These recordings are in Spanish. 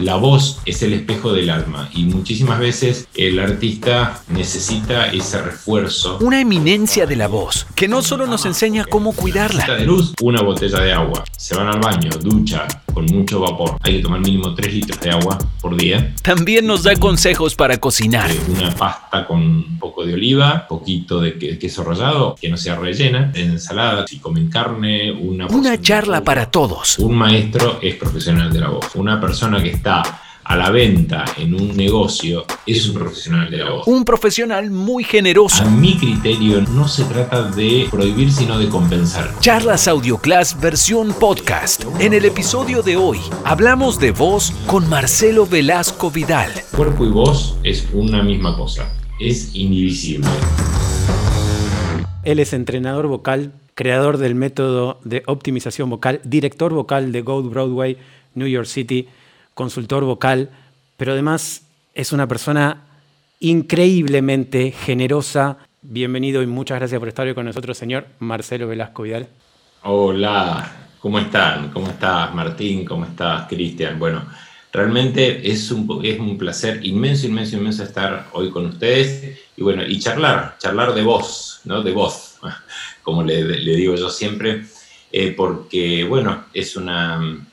La voz es el espejo del alma y muchísimas veces el artista necesita ese refuerzo. Una eminencia de la voz que no solo nos enseña cómo cuidarla. de luz, una botella de agua. Se van al baño, ducha con mucho vapor. Hay que tomar mínimo 3 litros de agua por día. También nos da consejos para cocinar. Eh, una pasta con un poco de oliva, poquito de queso rallado, que no sea rellena, ensalada, si comen carne, una... Una charla para todos. Un maestro es profesional de la voz. Una persona que está a la venta en un negocio es un profesional de la voz. Un profesional muy generoso. A mi criterio no se trata de prohibir sino de compensar. Charlas Audioclass versión podcast. En el episodio de hoy hablamos de voz con Marcelo Velasco Vidal. Cuerpo y voz es una misma cosa. Es indivisible. Él es entrenador vocal, creador del método de optimización vocal, director vocal de Gold Broadway, New York City, consultor vocal, pero además es una persona increíblemente generosa. Bienvenido y muchas gracias por estar hoy con nosotros, señor Marcelo Velasco Vidal. Hola, ¿cómo están? ¿Cómo estás, Martín? ¿Cómo estás, Cristian? Bueno, realmente es un, es un placer inmenso, inmenso, inmenso estar hoy con ustedes y bueno, y charlar, charlar de voz, ¿no? De voz, como le, digo yo siempre, eh, porque bueno, es una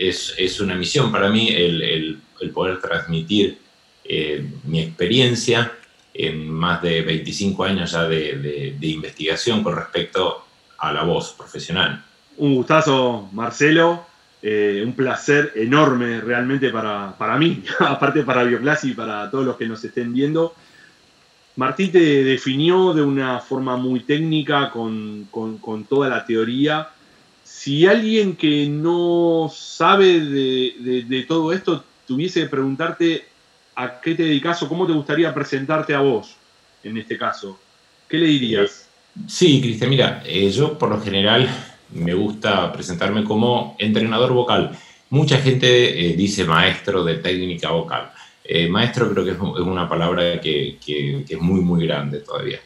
es, una misión para mí el, poder transmitir eh, mi experiencia en más de 25 años ya de, investigación con respecto a la voz profesional. Un gustazo, Marcelo. Eh, un placer enorme realmente para, mí, aparte para Bioclass y para todos los que nos estén viendo. Martín te definió de una forma muy técnica, con, con toda la teoría, si alguien que no sabe de, todo esto tuviese que preguntarte a qué te dedicas o cómo te gustaría presentarte a vos, en este caso, ¿qué le dirías? Sí, Cristian, mira, eh, yo por lo general me gusta presentarme como entrenador vocal. Mucha gente eh, dice maestro de técnica vocal. Eh, maestro creo que es, una palabra que, es muy, muy grande todavía.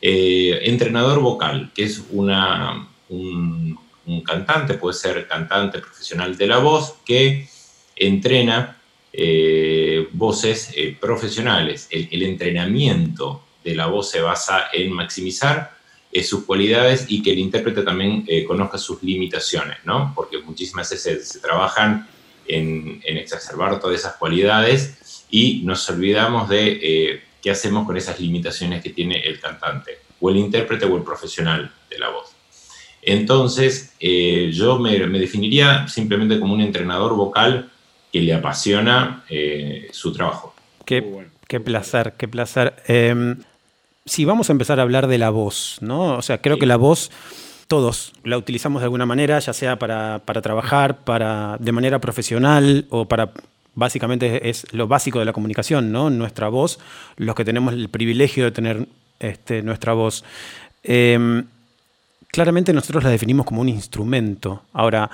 entrenador vocal, que es una, un, un cantante, puede ser cantante profesional de la voz, que entrena eh, voces eh, profesionales. El, entrenamiento de la voz se basa en maximizar eh, sus cualidades y que el intérprete también conozca sus limitaciones, ¿no? Porque muchísimas veces se, trabajan en, en, exacerbar todas esas cualidades y nos olvidamos de qué hacemos con esas limitaciones que tiene el cantante, o el intérprete o el profesional de la voz. Entonces, eh, yo me, definiría simplemente como un entrenador vocal que le apasiona eh, su trabajo. Qué, placer, qué placer. Em, si vamos a empezar a hablar de la voz, ¿no? O sea, creo que la voz todos la utilizamos de alguna manera, ya sea para, trabajar, para, de manera profesional o para básicamente es lo básico de la comunicación, ¿no? Nuestra voz, los que tenemos el privilegio de tener este, nuestra voz. Em, claramente nosotros la definimos como un instrumento. Ahora,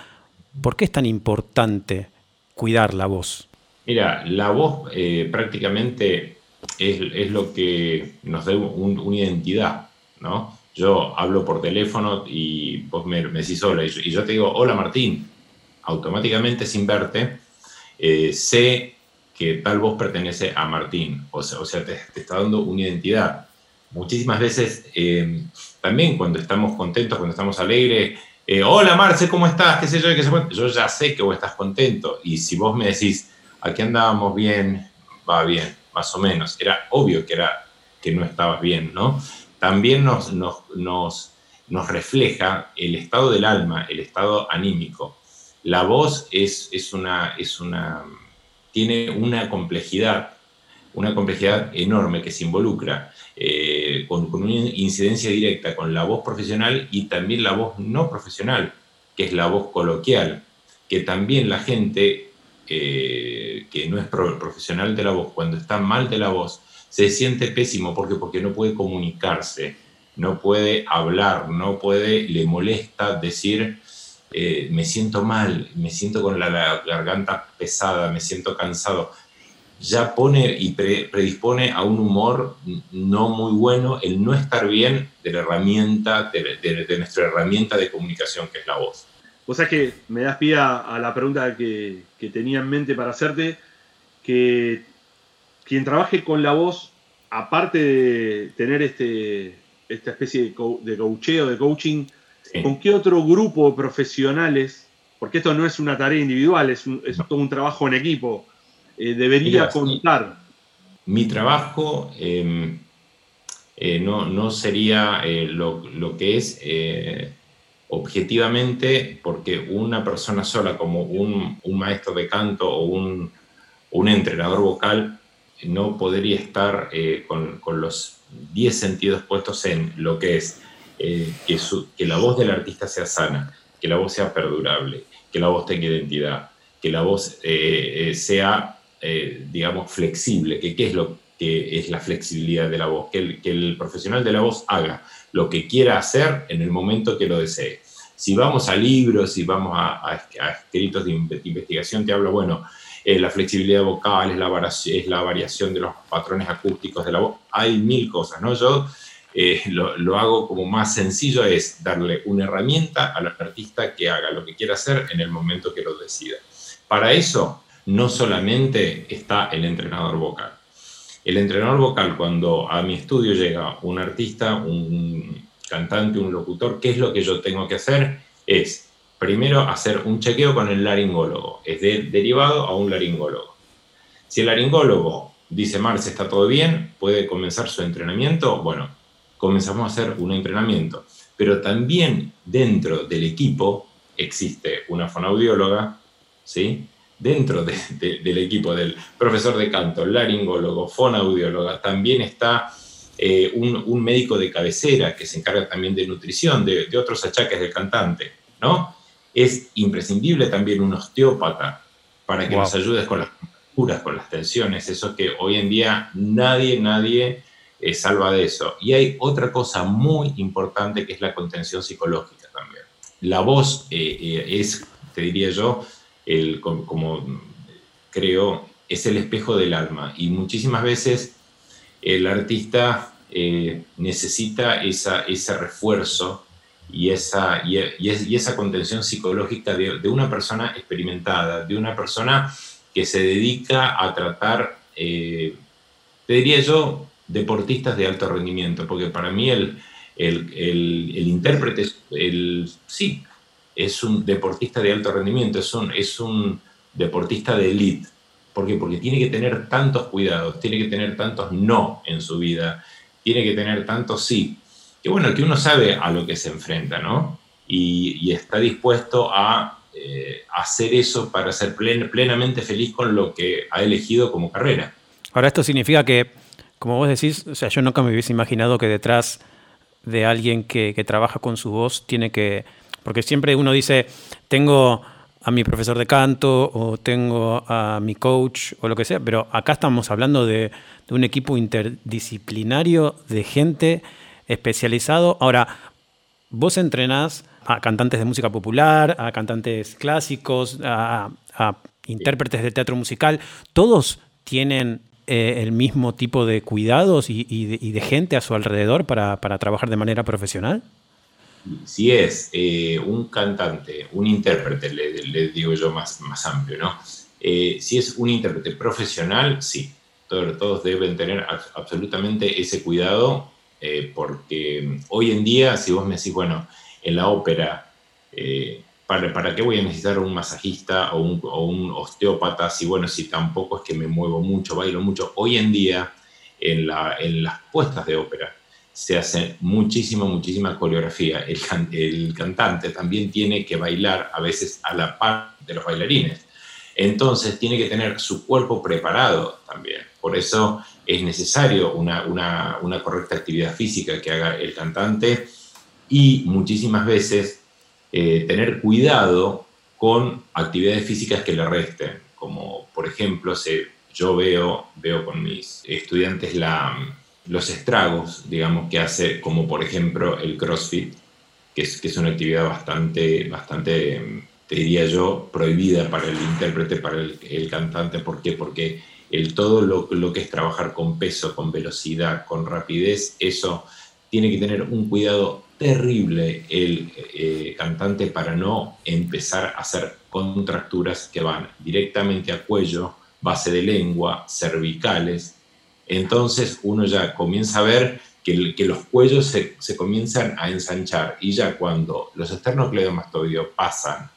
¿por qué es tan importante cuidar la voz? Mira, la voz eh, prácticamente es, lo que nos da una identidad, ¿no? Yo hablo por teléfono y vos me, decís hola y yo, te digo, hola Martín, automáticamente sin verte, eh, sé que tal voz pertenece a Martín, o sea, o sea te, está dando una identidad. Muchísimas veces eh, también cuando estamos contentos, cuando estamos alegres, eh, hola Marce, ¿cómo estás? ¿Qué sé yo? ¿Qué yo ya sé que vos estás contento. Y si vos me decís, aquí andábamos bien, va bien, más o menos. Era obvio que, era, que no estabas bien, ¿no? También nos, nos, nos, nos refleja el estado del alma, el estado anímico. La voz es, es una, es una, tiene una complejidad, una complejidad enorme que se involucra. Eh, con, una incidencia directa con la voz profesional y también la voz no profesional, que es la voz coloquial, que también la gente eh, que no es profesional de la voz, cuando está mal de la voz, se siente pésimo. Porque, porque no puede comunicarse, no puede hablar, no puede, le molesta decir, eh, me siento mal, me siento con la garganta pesada, me siento cansado ya pone y predispone a un humor no muy bueno el no estar bien de la herramienta, de, nuestra herramienta de comunicación que es la voz. O sea que me das pie a, la pregunta que, tenía en mente para hacerte, que quien trabaje con la voz, aparte de tener este, esta especie de, co de coacheo, de coaching, ¿con qué otro grupo de profesionales, porque esto no es una tarea individual, es, todo un trabajo en equipo, eh, debería contar? Mi trabajo em, eh, no, sería eh, lo, que es objetivamente, porque una persona sola, como un, maestro de canto o un, entrenador vocal, no podría estar eh, con, los 10 sentidos puestos en lo que es que, que, la voz del artista sea sana, que la voz sea perdurable, que la voz tenga identidad, que la voz eh, sea, digamos, flexible, que qué es lo que es la flexibilidad de la voz, que el, que el profesional de la voz haga lo que quiera hacer en el momento que lo desee. Si vamos a libros, si vamos a, escritos de investigación, te hablo, bueno, eh, la flexibilidad vocal, es la, es la variación de los patrones acústicos de la voz, hay mil cosas, ¿no? Yo eh, lo, hago como más sencillo, es darle una herramienta al artista que haga lo que quiera hacer en el momento que lo decida. Para eso, no solamente está el entrenador vocal. El entrenador vocal, cuando a mi estudio llega un artista, un, cantante, un locutor, ¿qué es lo que yo tengo que hacer? Es primero hacer un chequeo con el laringólogo, es derivado a un laringólogo. Si el laringólogo dice, Marce, está todo bien, puede comenzar su entrenamiento, bueno, comenzamos a hacer un entrenamiento. Pero también dentro del equipo existe una fonaudióloga, ¿sí? Dentro del equipo del profesor de canto, laringólogo, fonaudióloga, también está eh, un, médico de cabecera que se encarga también de nutrición, de, otros achaques del cantante, ¿no? Es imprescindible también un osteópata para que nos ayudes con las curas, con las tensiones, eso que hoy en día nadie, nadie eh, salva de eso. Y hay otra cosa muy importante que es la contención psicológica también. La voz eh, es, te diría yo, el, como creo, es el espejo del alma. Y muchísimas veces el artista eh, necesita esa, ese refuerzo y esa, y, esa contención psicológica de, una persona experimentada, de una persona que se dedica a tratar, eh, te diría yo, deportistas de alto rendimiento, porque para mí el, el, intérprete, el, sí, es un deportista de alto rendimiento, es un, es un deportista de élite. ¿Por qué? Porque tiene que tener tantos cuidados, tiene que tener tantos no en su vida, tiene que tener tanto sí, que bueno, que uno sabe a lo que se enfrenta, ¿no? Y, está dispuesto a eh, hacer eso para ser plenamente feliz con lo que ha elegido como carrera. Ahora, esto significa que, como vos decís, o sea, yo nunca me hubiese imaginado que detrás de alguien que, que trabaja con su voz tiene que, porque siempre uno dice, tengo a mi profesor de canto o tengo a mi coach o lo que sea, pero acá estamos hablando de, un equipo interdisciplinario de gente especializado. Ahora, vos entrenás a cantantes de música popular, a cantantes clásicos, a, intérpretes de teatro musical, todos tienen eh, el mismo tipo de cuidados y, de, gente a su alrededor para trabajar de manera profesional si es eh, un cantante, un intérprete, le, digo yo más, más amplio, ¿no? Eh, si es un intérprete profesional, sí, todos, deben tener absolutamente ese cuidado, eh, porque hoy en día, si vos me decís, bueno, en la ópera, ¿para, ¿para, qué voy a necesitar un masajista o un, o osteópata? Si, bueno, si tampoco es que me muevo mucho, bailo mucho. Hoy en día, en las puestas de ópera, se hace muchísima, muchísima coreografía. El, cantante también tiene que bailar a veces a la par de los bailarines. Entonces tiene que tener su cuerpo preparado también. Por eso es necesario una, una, una correcta actividad física que haga el cantante y muchísimas veces eh, tener cuidado con actividades físicas que le resten, como por ejemplo se, yo veo, veo con mis estudiantes la, los estragos, digamos, que hace, como por ejemplo el CrossFit, que es, que es una actividad bastante, bastante, te diría yo, prohibida para el intérprete, para el, cantante. ¿Por qué? Porque el, todo lo, lo, que es trabajar con peso, con velocidad, con rapidez, eso tiene que tener un cuidado terrible el eh, cantante para no empezar a hacer contracturas que van directamente a cuello, base de lengua, cervicales. Entonces uno ya comienza a ver que, los cuellos se, comienzan a ensanchar y ya cuando los esternocleidomastoideos pasan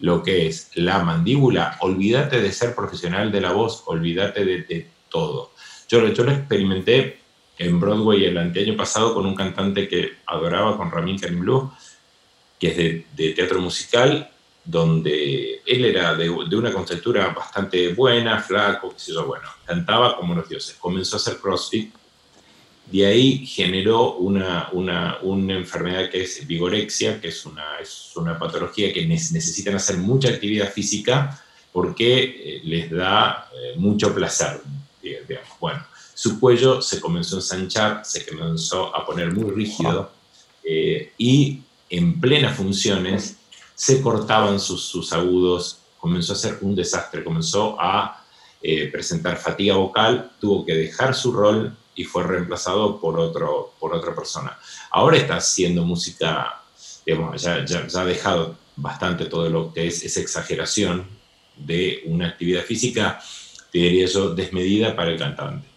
lo que es la mandíbula, olvídate de ser profesional de la voz, olvídate de, todo. Yo, lo experimenté en Broadway el anteaño pasado con un cantante que adoraba, con Ramin Karim que es de, teatro musical, donde él era de, una conceptura bastante buena, flaco, qué sé yo, bueno, cantaba como los dioses. Comenzó a hacer CrossFit, de ahí generó una, una, una enfermedad que es vigorexia, que es una, es una patología que necesitan hacer mucha actividad física porque eh, les da eh, mucho placer, digamos. Bueno, su cuello se comenzó a ensanchar, se comenzó a poner muy rígido eh, y en plenas funciones se cortaban sus, sus, agudos, comenzó a ser un desastre, comenzó a eh, presentar fatiga vocal, tuvo que dejar su rol y fue reemplazado por, otro, por otra persona. Ahora está haciendo música, digamos, ya, ya, ha dejado bastante todo lo que es esa exageración de una actividad física, te diría yo, desmedida para el cantante.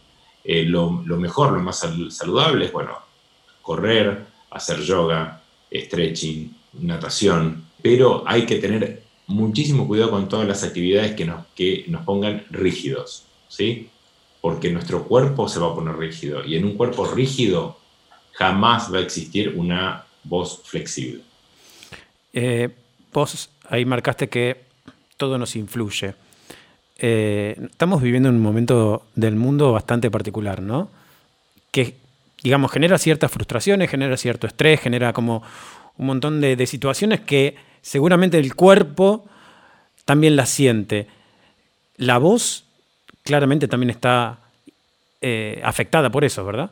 Eh, lo, mejor, lo más saludable es, bueno, correr, hacer yoga, stretching, natación, pero hay que tener muchísimo cuidado con todas las actividades que nos, que nos pongan rígidos, ¿sí? Porque nuestro cuerpo se va a poner rígido y en un cuerpo rígido jamás va a existir una voz flexible. Eh, vos ahí marcaste que todo nos influye. Eh, estamos viviendo un momento del mundo bastante particular, ¿no? Que, digamos, genera ciertas frustraciones, genera cierto estrés, genera como un montón de, situaciones que seguramente el cuerpo también las siente. La voz claramente también está eh, afectada por eso, ¿verdad?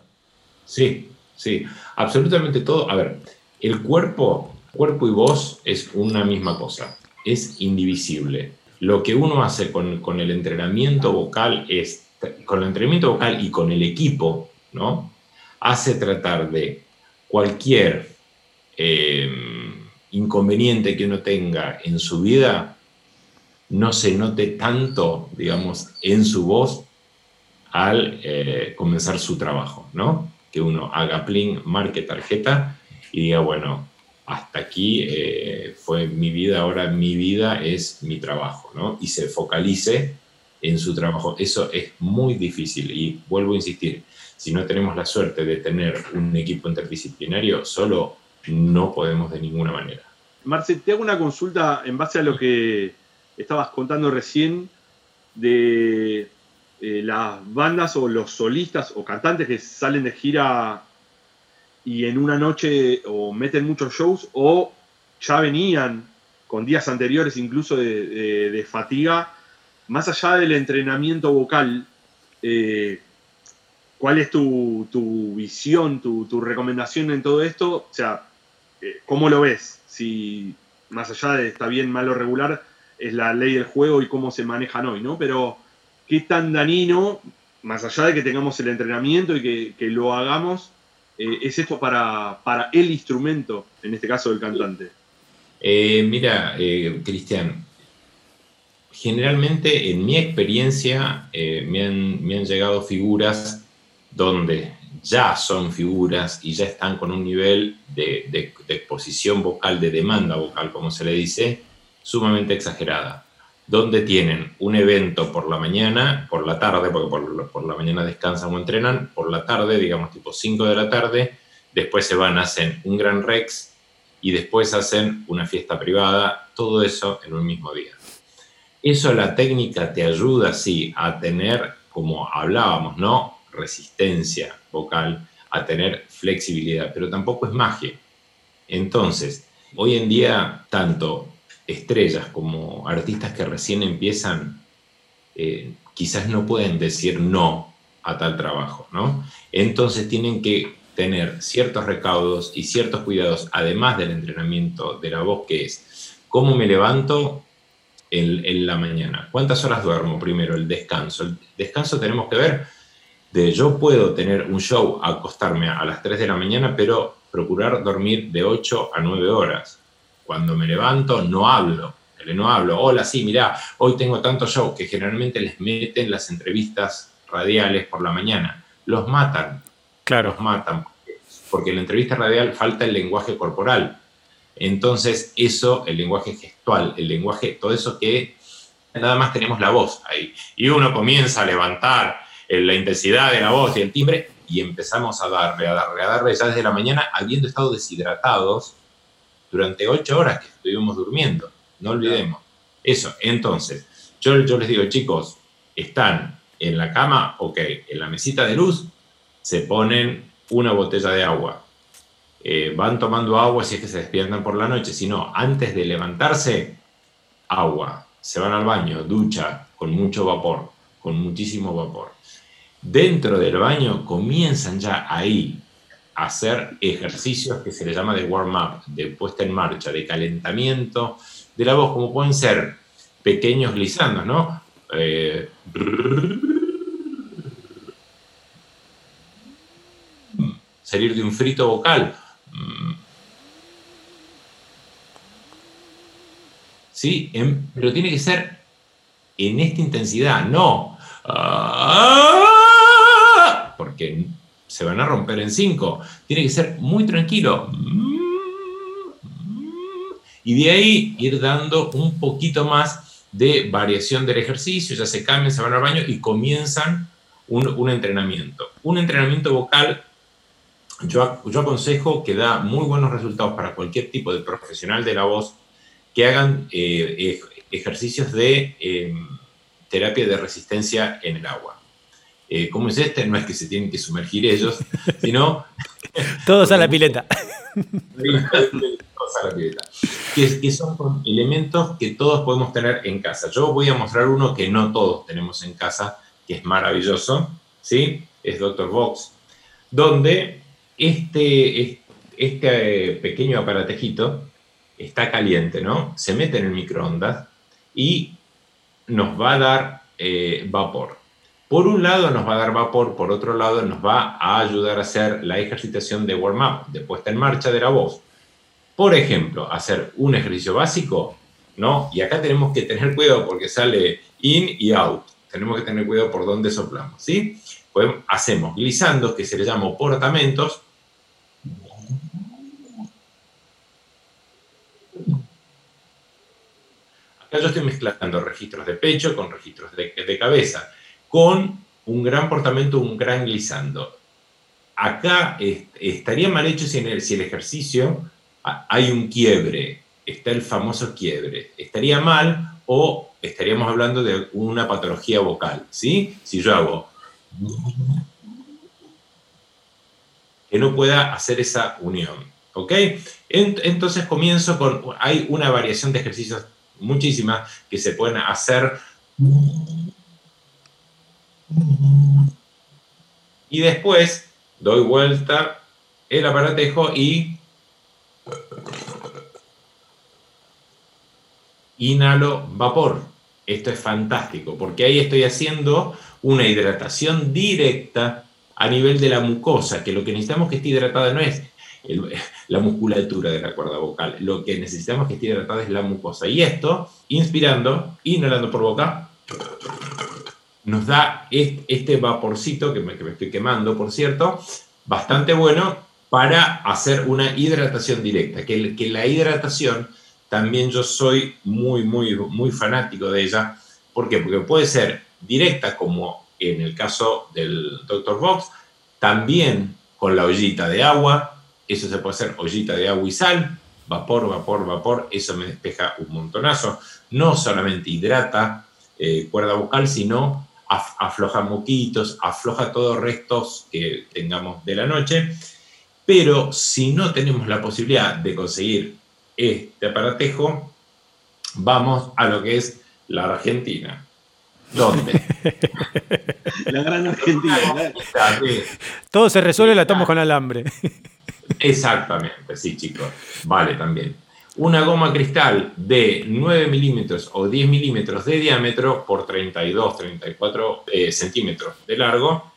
Sí, sí, absolutamente todo. A ver, el cuerpo, cuerpo y voz es una misma cosa, es indivisible lo que uno hace con, el entrenamiento vocal es, con el entrenamiento vocal y con el equipo, ¿no? Hace tratar de cualquier eh, inconveniente que uno tenga en su vida, no se note tanto, digamos, en su voz al eh, comenzar su trabajo, ¿no? Que uno haga plin, marque tarjeta y diga, bueno, hasta aquí eh, fue mi vida, ahora mi vida es mi trabajo, ¿no? Y se focalice en su trabajo. Eso es muy difícil y vuelvo a insistir, si no tenemos la suerte de tener un equipo interdisciplinario, solo no podemos de ninguna manera. Marce, te hago una consulta en base a lo que estabas contando recién de eh, las bandas o los solistas o cantantes que salen de gira y en una noche o meten muchos shows o ya venían con días anteriores incluso de, fatiga, más allá del entrenamiento vocal, eh, ¿cuál es tu, visión, tu, recomendación en todo esto? O sea, eh, ¿cómo lo ves? Si más allá de está bien, malo, regular, es la ley del juego y cómo se manejan hoy, ¿no? Pero, ¿qué tan danino, más allá de que tengamos el entrenamiento y que, que lo hagamos, eh, es esto para, para, el instrumento, en este caso del cantante? Eh, mira, eh, Cristian, generalmente en mi experiencia me han, me, han, llegado figuras donde ya son figuras y ya están con un nivel de, de, de exposición vocal, de demanda vocal, como se le dice, sumamente exagerada donde tienen un evento por la mañana, por la tarde, porque por, la mañana descansan o entrenan, por la tarde, digamos tipo 5 de la tarde, después se van, hacen un gran Rex y después hacen una fiesta privada, todo eso en un mismo día. Eso la técnica te ayuda, sí, a tener, como hablábamos, ¿no? Resistencia vocal, a tener flexibilidad, pero tampoco es magia. Entonces, hoy en día, tanto estrellas, como artistas que recién empiezan, eh, quizás no pueden decir no a tal trabajo, ¿no? Entonces tienen que tener ciertos recaudos y ciertos cuidados, además del entrenamiento de la voz, que es cómo me levanto en, la mañana, cuántas horas duermo primero, el descanso. El descanso tenemos que ver de yo puedo tener un show, acostarme a las 3 de la mañana, pero procurar dormir de 8 a 9 horas. Cuando me levanto no hablo, no hablo, hola, sí, mirá, hoy tengo tanto show que generalmente les meten las entrevistas radiales por la mañana. Los matan. Claro. Los matan. Porque en la entrevista radial falta el lenguaje corporal. Entonces, eso, el lenguaje gestual, el lenguaje, todo eso que nada más tenemos la voz ahí. Y uno comienza a levantar la intensidad de la voz y el timbre y empezamos a darle, a darle, a darle ya desde la mañana, habiendo estado deshidratados durante ocho horas que estuvimos durmiendo. No olvidemos. Eso, entonces, yo, yo les digo, chicos, están en la cama, ok, en la mesita de luz se ponen una botella de agua. Eh, van tomando agua si es que se despiertan por la noche, si no, antes de levantarse, agua. Se van al baño, ducha, con mucho vapor, con muchísimo vapor. Dentro del baño comienzan ya ahí a hacer ejercicios que se le llama de warm-up, de puesta en marcha, de calentamiento de la voz, como pueden ser pequeños glisandos, ¿no? Eh, salir de un frito vocal. ¿Sí? pero tiene que ser en esta intensidad, no. Porque se van a romper en cinco. Tiene que ser muy tranquilo. Y de ahí ir dando un poquito más de variación del ejercicio, ya se cambian, se van al baño y comienzan un, entrenamiento. Un entrenamiento vocal yo, yo, aconsejo que da muy buenos resultados para cualquier tipo de profesional de la voz que hagan eh, ejercicios de em, terapia de resistencia en el agua. Eh, ¿Cómo es este? No es que se tienen que sumergir ellos, sino... Todos a la pileta. Todos a la pileta. Que, son elementos que todos podemos tener en casa. Yo voy a mostrar uno que no todos tenemos en casa, que es maravilloso, ¿sí? Es Dr. Box, donde este, este pequeño aparatejito está caliente, ¿no? Se mete en el microondas y nos va a dar eh, vapor. Por un lado nos va a dar vapor, por otro lado nos va a ayudar a hacer la ejercitación de warm-up, de puesta en marcha de la voz. Por ejemplo, hacer un ejercicio básico, ¿no? Y acá tenemos que tener cuidado porque sale in y out. Tenemos que tener cuidado por dónde soplamos, ¿sí? Pues hacemos glissandos, que se le llama portamentos, yo estoy mezclando registros de pecho con registros de, cabeza, con un gran portamento, un gran glissando. Acá estaría mal hecho si el ejercicio hay un quiebre, está el famoso quiebre. Estaría mal o estaríamos hablando de una patología vocal, ¿sí? Si yo hago que no pueda hacer esa unión. ¿Ok? Entonces comienzo con, hay una variación de ejercicios muchísimas que se pueden hacer. Y después doy vuelta el aparatejo y inhalo vapor. Esto es fantástico porque ahí estoy haciendo una hidratación directa a nivel de la mucosa, que lo que necesitamos que esté hidratada no es la musculatura de la cuerda vocal, lo que necesitamos que esté hidratada es la mucosa. Y esto, inspirando, inhalando por boca, nos da este vaporcito, que me, estoy quemando, por cierto, bastante bueno para hacer una hidratación directa, que, que la hidratación también yo soy muy, muy, muy fanático de ella. ¿Por qué? Porque puede ser directa como en el caso del Dr. Box, también con la ollita de agua, eso se puede hacer ollita de agua y sal, vapor, vapor, vapor, eso me despeja un montonazo. No solamente hidrata eh, cuerda vocal, sino afloja moquitos, afloja todos restos que tengamos de la noche. Pero si no tenemos la posibilidad de conseguir este aparatejo, vamos a lo que es la Argentina. ¿Dónde? La gran Argentina. Todo se resuelve, la tomo con alambre. Exactamente, sí, chicos. Vale, también. Una goma cristal de 9 milímetros o 10 milímetros de diámetro por 32, 34 eh, centímetros de largo.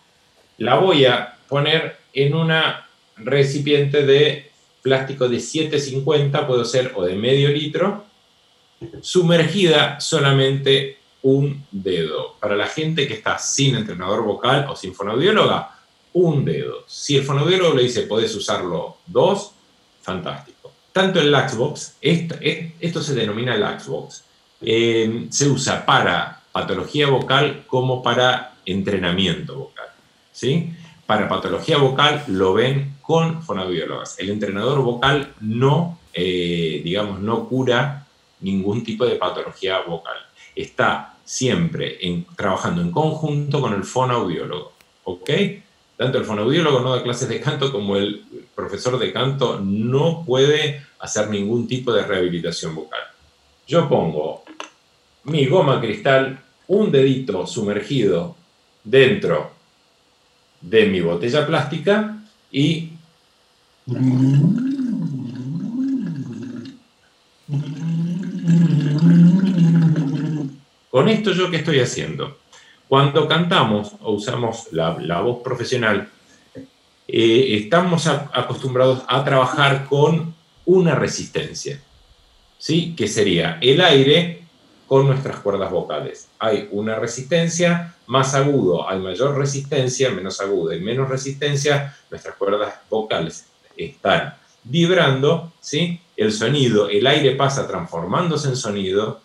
la voy a poner en una recipiente de plástico de 750, puede ser, o de medio litro, sumergida solamente un dedo. Para la gente que está sin entrenador vocal o sin fonoaudióloga, un dedo. Si el fonoaudiólogo le dice, podés usarlo dos, fantástico. Tanto el Laxbox, esto, esto se denomina Laxbox, eh, se usa para patología vocal como para entrenamiento vocal. ¿sí? Para patología vocal lo ven con fonoaudiólogas. El entrenador vocal no, eh, digamos, no cura ningún tipo de patología vocal. Está siempre trabajando en conjunto con el fonoaudiólogo. ¿Ok? Tanto el fonoaudiólogo no da clases de canto como el profesor de canto no puede hacer ningún tipo de rehabilitación vocal. Yo pongo mi goma cristal, un dedito sumergido dentro de mi botella plástica y con esto yo qué estoy haciendo. Cuando cantamos o usamos la, voz profesional, eh, estamos acostumbrados a trabajar con una resistencia, ¿sí? que sería el aire con nuestras cuerdas vocales. Hay una resistencia, más agudo hay mayor resistencia, menos agudo y menos resistencia, nuestras cuerdas vocales están vibrando, ¿sí? el sonido, el aire pasa transformándose en sonido,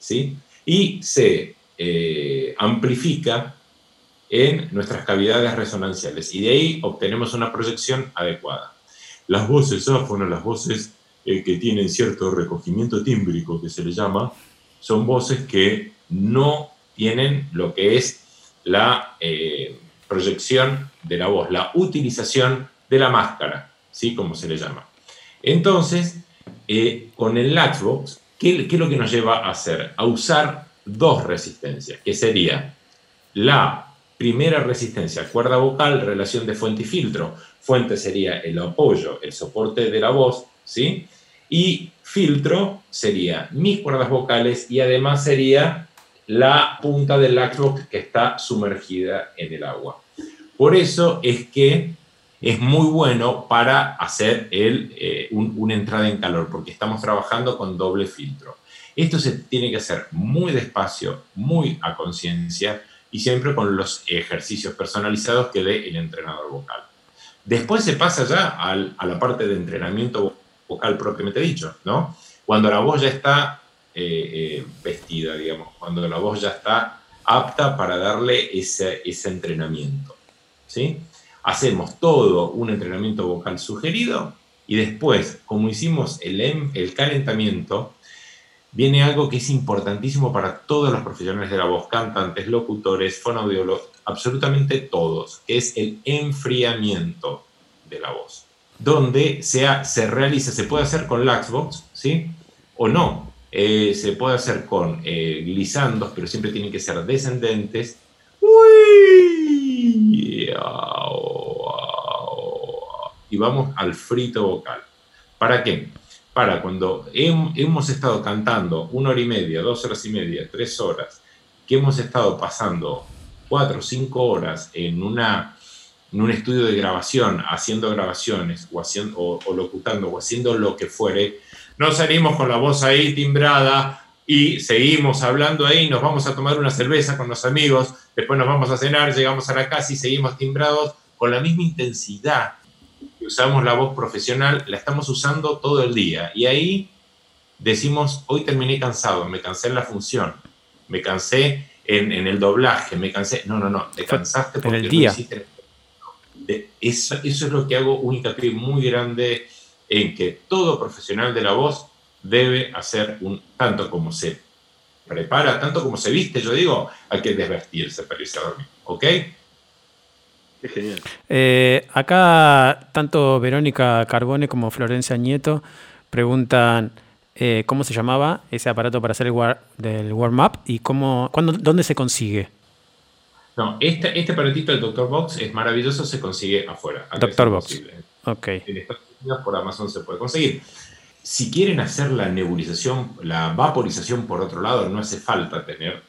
¿sí? y se eh, amplifica en nuestras cavidades resonanciales y de ahí obtenemos una proyección adecuada. Las voces áfonas, las voces eh, que tienen cierto recogimiento tímbrico que se le llama, son voces que no tienen lo que es la eh, proyección de la voz, la utilización de la máscara, ¿sí? Como se le llama. Entonces, con el Latchbox, ¿qué, ¿qué es lo que nos lleva a hacer? A usar dos resistencias, que sería la primera resistencia, cuerda vocal, relación de fuente y filtro. Fuente sería el apoyo, el soporte de la voz, ¿sí? Y filtro sería mis cuerdas vocales y además sería la punta del Laxbox que está sumergida en el agua. Por eso es que es muy bueno para hacer el, eh, una entrada en calor, porque estamos trabajando con doble filtro. Esto se tiene que hacer muy despacio, muy a conciencia y siempre con los ejercicios personalizados que dé el entrenador vocal. Después se pasa ya a la parte de entrenamiento vocal propiamente dicho, ¿no? Cuando la voz ya está eh, eh, vestida, digamos, cuando la voz ya está apta para darle ese, entrenamiento, ¿sí? Hacemos todo un entrenamiento vocal sugerido y después, como hicimos el, em, el calentamiento, viene algo que es importantísimo para todos los profesionales de la voz, cantantes, locutores, fonoaudiólogos, absolutamente todos, que es el enfriamiento de la voz donde sea, se realiza, se puede hacer con Laxbox, ¿sí? O no. Eh, se puede hacer con eh, glisandos, pero siempre tienen que ser descendentes. Y vamos al frito vocal. ¿Para qué? Para cuando hemos estado cantando una hora y media, dos horas y media, tres horas, que hemos estado pasando cuatro o cinco horas en una en un estudio de grabación, haciendo grabaciones o, haciendo, o, locutando o haciendo lo que fuere, no salimos con la voz ahí timbrada y seguimos hablando ahí, nos vamos a tomar una cerveza con los amigos, después nos vamos a cenar, llegamos a la casa y seguimos timbrados con la misma intensidad que usamos la voz profesional, la estamos usando todo el día. Y ahí decimos, hoy terminé cansado, me cansé en la función, me cansé en, el doblaje, me cansé. No, no, no, te cansaste porque el día eso, eso es lo que hago un hincapié muy grande en que todo profesional de la voz debe hacer un, tanto como se prepara, tanto como se viste, yo digo, hay que desvestirse para irse a dormir, ¿ok? Qué genial. Eh, acá, tanto Verónica Carbone como Florencia Nieto preguntan eh, cómo se llamaba ese aparato para hacer el war, del warm-up y cómo, cuándo, dónde se consigue. No, este, este aparatito del Dr. Box es maravilloso, se consigue afuera. Doctor Box. Ok. En Estados Unidos por Amazon se puede conseguir. Si quieren hacer la nebulización, la vaporización por otro lado, no hace falta tener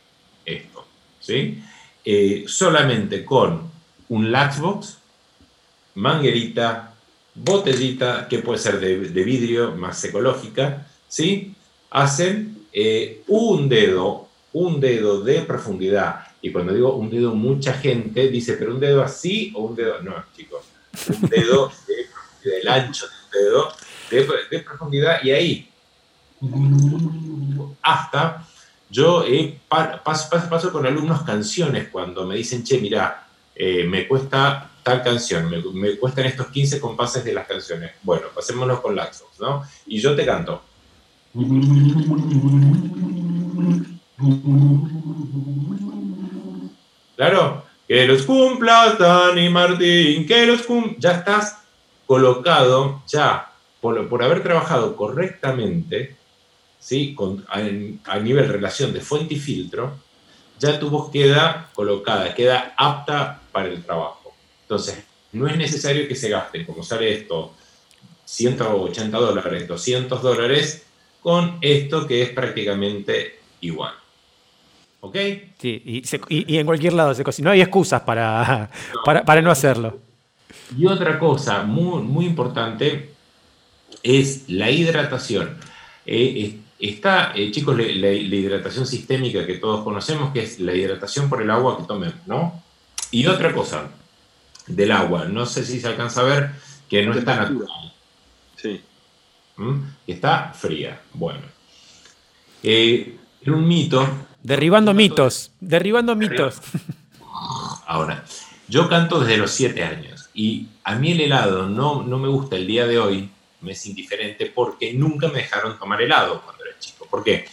esto. ¿sí? Eh, solamente con un latchbox, manguerita, botellita, que puede ser de, vidrio, más ecológica, ¿sí? Hacen eh, un dedo, un dedo de profundidad. Y cuando digo un dedo, mucha gente dice, pero un dedo así o un dedo. No, chicos, un dedo de, del ancho de un dedo de, profundidad y ahí hasta yo he, paso, paso, con alumnos canciones cuando me dicen, che, mira, eh, me cuesta tal canción, me, cuestan estos 15 compases de las canciones. Bueno, pasémonos con Laxos, ¿no? Y yo te canto. Claro, que los cumplas, Dani Martín, que los cumplas. Ya estás colocado, ya, por, por haber trabajado correctamente, ¿sí? Con, a, nivel relación de fuente y filtro, ya tu voz queda colocada, queda apta para el trabajo. Entonces, no es necesario que se gasten, como sale esto, 180 dólares, 200 dólares, con esto que es prácticamente igual. ¿Ok? Sí, y, en cualquier lado se cocina. No hay excusas para no, para, no hacerlo. Y otra cosa muy, muy importante es la hidratación. Eh, está, eh, chicos, la, la, hidratación sistémica que todos conocemos, que es la hidratación por el agua que tomemos, ¿no? Y otra cosa del agua, no sé si se alcanza a ver, que no está natural. Sí. ¿Mm? Está fría. Bueno. Eh, un mito Derribando mitos, derribando mitos. Ahora, yo canto desde los siete años y a mí el helado no, no me gusta el día de hoy, me es indiferente porque nunca me dejaron tomar helado. ¿Por qué?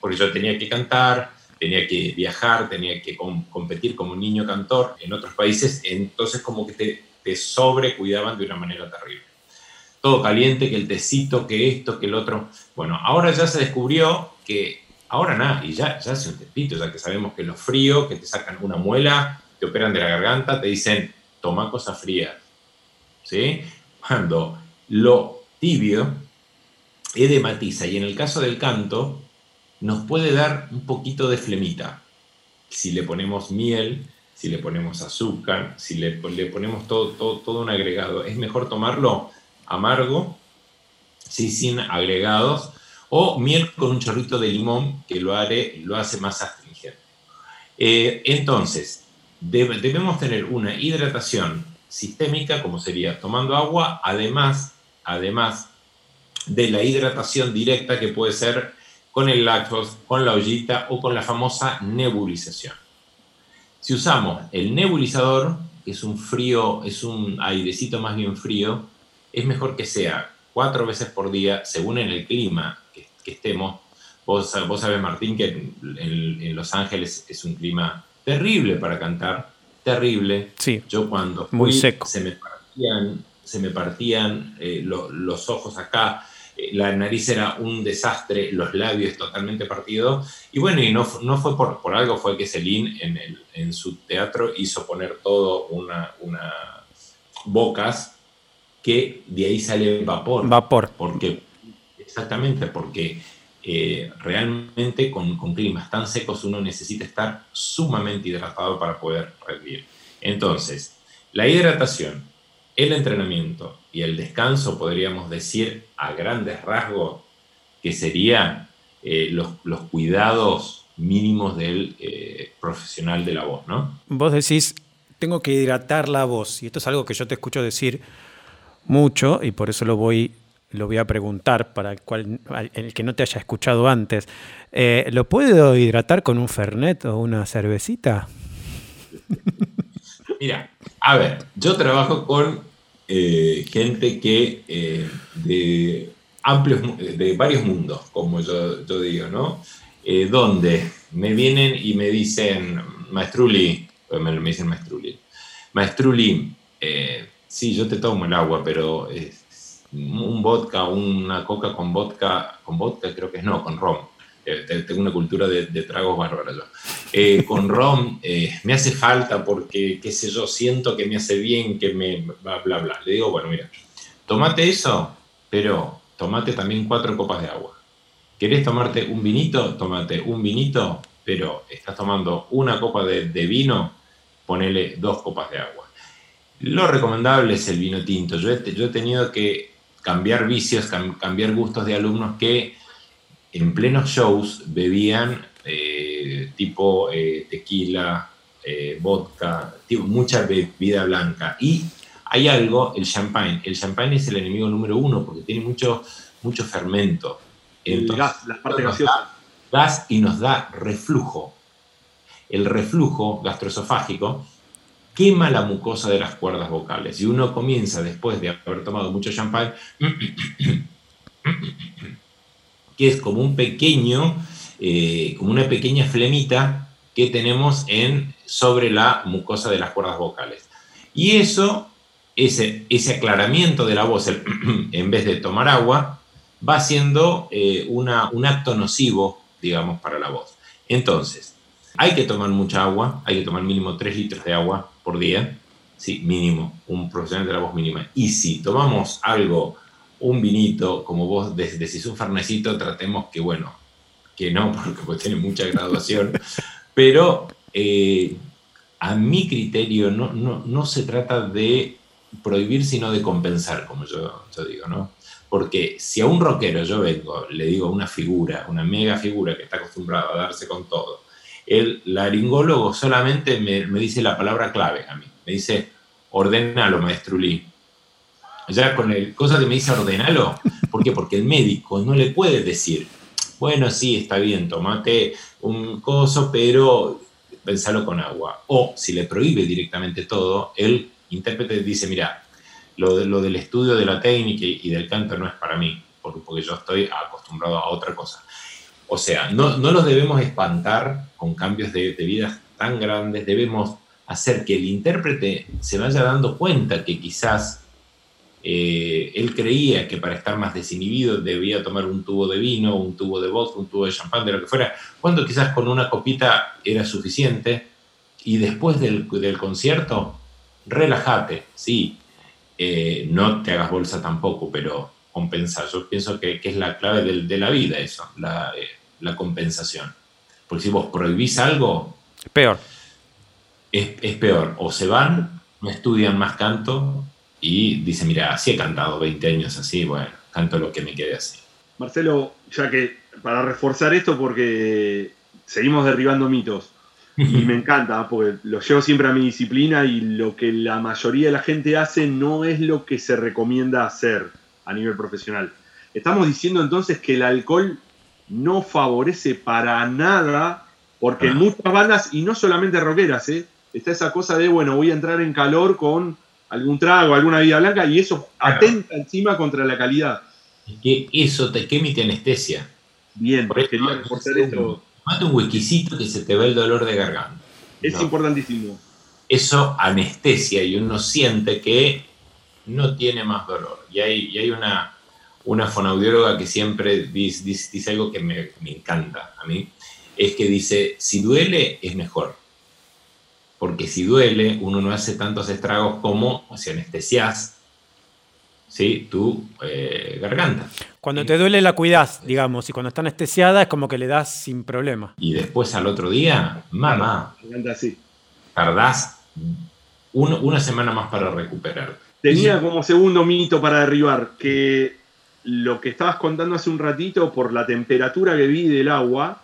Porque yo tenía que cantar, tenía que viajar, tenía que competir como niño cantor en otros países, entonces como que te, te sobre cuidaban de una manera terrible. Todo caliente, que el tecito, que esto, que el otro. Bueno, ahora ya se descubrió que Ahora nada, y ya, ya hace un tempito, ya que sabemos que los fríos, que te sacan una muela, te operan de la garganta, te dicen, toma cosas frías. ¿Sí? Cuando lo tibio edematiza, y en el caso del canto, nos puede dar un poquito de flemita. Si le ponemos miel, si le ponemos azúcar, si le, ponemos todo, un agregado, es mejor tomarlo amargo, sin agregados, o miel con un chorrito de limón que lo hace más astringente. Eh, entonces, debemos tener una hidratación sistémica, como sería tomando agua, además, además de la hidratación directa que puede ser con el lactos, con la ollita o con la famosa nebulización. Si usamos el nebulizador, que es un frío, es un airecito más bien frío, es mejor que sea cuatro veces por día, según en el clima estemos. Vos, vos sabés, Martín, que en, Los Ángeles es un clima terrible para cantar, terrible. Sí, Yo cuando muy seco. se me partían, se me partían eh, los ojos acá, la nariz era un desastre, los labios totalmente partidos. Y bueno, y no, no fue por, por algo, fue que Celine en, el, en su teatro hizo poner todo una, una bocas que de ahí sale vapor. Vapor. Porque Exactamente, porque eh, realmente con, con, climas tan secos uno necesita estar sumamente hidratado para poder revivir. Entonces, la hidratación, el entrenamiento y el descanso, podríamos decir a grandes rasgos, que serían eh, los, los, cuidados mínimos del eh, profesional de la voz, ¿no? Vos decís, tengo que hidratar la voz, y esto es algo que yo te escucho decir mucho, y por eso lo voy lo voy a preguntar para el, cual, el que no te haya escuchado antes. Eh, ¿Lo puedo hidratar con un Fernet o una cervecita? Mira, a ver, yo trabajo con eh, gente que eh, de amplios, de varios mundos, como yo, yo digo, ¿no? donde me vienen y me dicen, Maestruli, me, me dicen Maestruli, Maestruli, sí, yo te tomo el agua, pero un vodka, una coca con vodka, con vodka creo que es no, con rom. Eh, tengo una cultura de, tragos bárbara yo. Eh, con rom eh, me hace falta porque, qué sé yo, siento que me hace bien, que me bla, bla, bla. Le digo, bueno, mira, tomate eso, pero tomate también cuatro copas de agua. ¿Querés tomarte un vinito? Tomate un vinito, pero estás tomando una copa de, de vino, ponele dos copas de agua. Lo recomendable es el vino tinto. Yo he, tenido que cambiar vicios, cambiar gustos de alumnos que en plenos shows bebían tipo eh, tequila, eh, vodka, tipo, mucha bebida blanca. Y hay algo, el champagne. El champagne es el enemigo número uno porque tiene mucho, mucho fermento. el gas, la parte gaseosa. Gas y nos da reflujo. El reflujo gastroesofágico quema la mucosa de las cuerdas vocales. Y uno comienza, después de haber tomado mucho champán, que es como un pequeño, eh, como una pequeña flemita que tenemos en, sobre la mucosa de las cuerdas vocales. Y eso, ese, ese aclaramiento de la voz, en vez de tomar agua, va siendo eh, una, un acto nocivo, digamos, para la voz. Entonces, hay que tomar mucha agua, hay que tomar mínimo 3 litros de agua por día, sí, mínimo, un profesional de la voz mínima. Y si tomamos algo, un vinito, como vos decís, un farnecito, tratemos que, bueno, que no, porque pues tiene mucha graduación, pero eh, a mi criterio no, no, no, se trata de prohibir, sino de compensar, como yo, yo digo, ¿no? Porque si a un rockero yo vengo, le digo una figura, una mega figura que está acostumbrado a darse con todo, el laringólogo solamente me, dice la palabra clave a mí. Me dice, ordenalo, maestro Lee. Ya con el cosa que me dice ordenalo, ¿por qué? Porque el médico no le puede decir, bueno, sí, está bien, tomate un coso, pero pensalo con agua. O si le prohíbe directamente todo, el intérprete dice, mira, lo, del estudio de la técnica y del canto no es para mí, porque yo estoy acostumbrado a otra cosa. O sea, no, no los debemos espantar con cambios de, vida tan grandes, debemos hacer que el intérprete se vaya dando cuenta que quizás eh, él creía que para estar más desinhibido debía tomar un tubo de vino, un tubo de vodka, un tubo de champán, de lo que fuera, cuando quizás con una copita era suficiente. Y después del, concierto, relájate, sí, eh, no te hagas bolsa tampoco, pero compensa. Yo pienso que, es la clave de la vida eso, la, eh, la compensación. Porque si vos prohibís algo... Es peor. Es, peor. O se van, no estudian más canto y dicen, mira, así he cantado 20 años así, bueno, canto lo que me quede así. Marcelo, ya que para reforzar esto, porque seguimos derribando mitos, y me encanta, porque lo llevo siempre a mi disciplina y lo que la mayoría de la gente hace no es lo que se recomienda hacer a nivel profesional. Estamos diciendo entonces que el alcohol no favorece para nada, porque en ah. muchas bandas, y no solamente rockeras, ¿eh? está esa cosa de, bueno, voy a entrar en calor con algún trago, alguna vida blanca, y eso atenta encima contra la calidad. que eso te quemite anestesia. Bien, Por quería reforzar esto. Mate un huequicito que se te va el dolor de garganta. Es importantísimo. Eso anestesia y uno siente que no tiene más dolor. Y hay, y hay una, una fonaudióloga que siempre dice, dice, algo que me, encanta a mí, es que dice, si duele es mejor, porque si duele uno no hace tantos estragos como si anestesias ¿sí? tu eh, garganta. Cuando te duele la cuidas, digamos, y cuando está anestesiada es como que le das sin problema. Y después al otro día, mamá, tardás una semana más para recuperar. Tenía como segundo mito para derribar, que lo que estabas contando hace un ratito por la temperatura que vi del agua,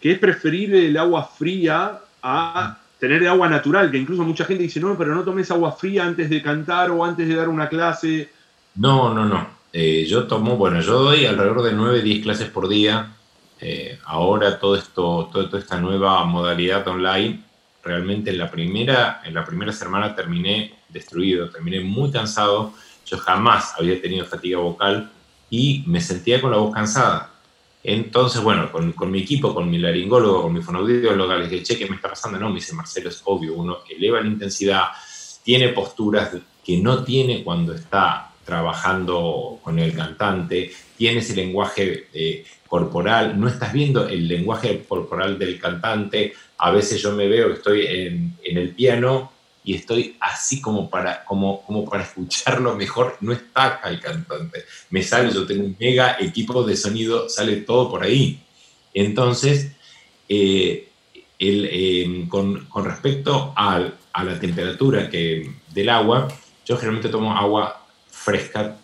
que es preferible el agua fría a tener agua natural, que incluso mucha gente dice, no, pero no tomes agua fría antes de cantar o antes de dar una clase. No, no, no. Eh, yo tomo, bueno, yo doy alrededor de 9, 10 clases por día. Eh, ahora todo esto, toda esta nueva modalidad online, realmente en la primera, en la primera semana terminé destruido, terminé muy cansado. Yo jamás había tenido fatiga vocal y me sentía con la voz cansada. Entonces, bueno, con, mi equipo, con mi laringólogo, con mi fonoaudiólogo, les dije, che, ¿qué me está pasando? No, me dice Marcelo, es obvio, uno eleva la intensidad, tiene posturas que no tiene cuando está trabajando con el cantante, tiene ese lenguaje eh, corporal, no estás viendo el lenguaje corporal del cantante, a veces yo me veo, estoy en el piano y estoy así como para, como, como para escucharlo mejor. No está el cantante. Me sale, yo tengo un mega equipo de sonido, sale todo por ahí. Entonces, eh, el, con, respecto a la temperatura que, del agua, yo generalmente tomo agua fresca,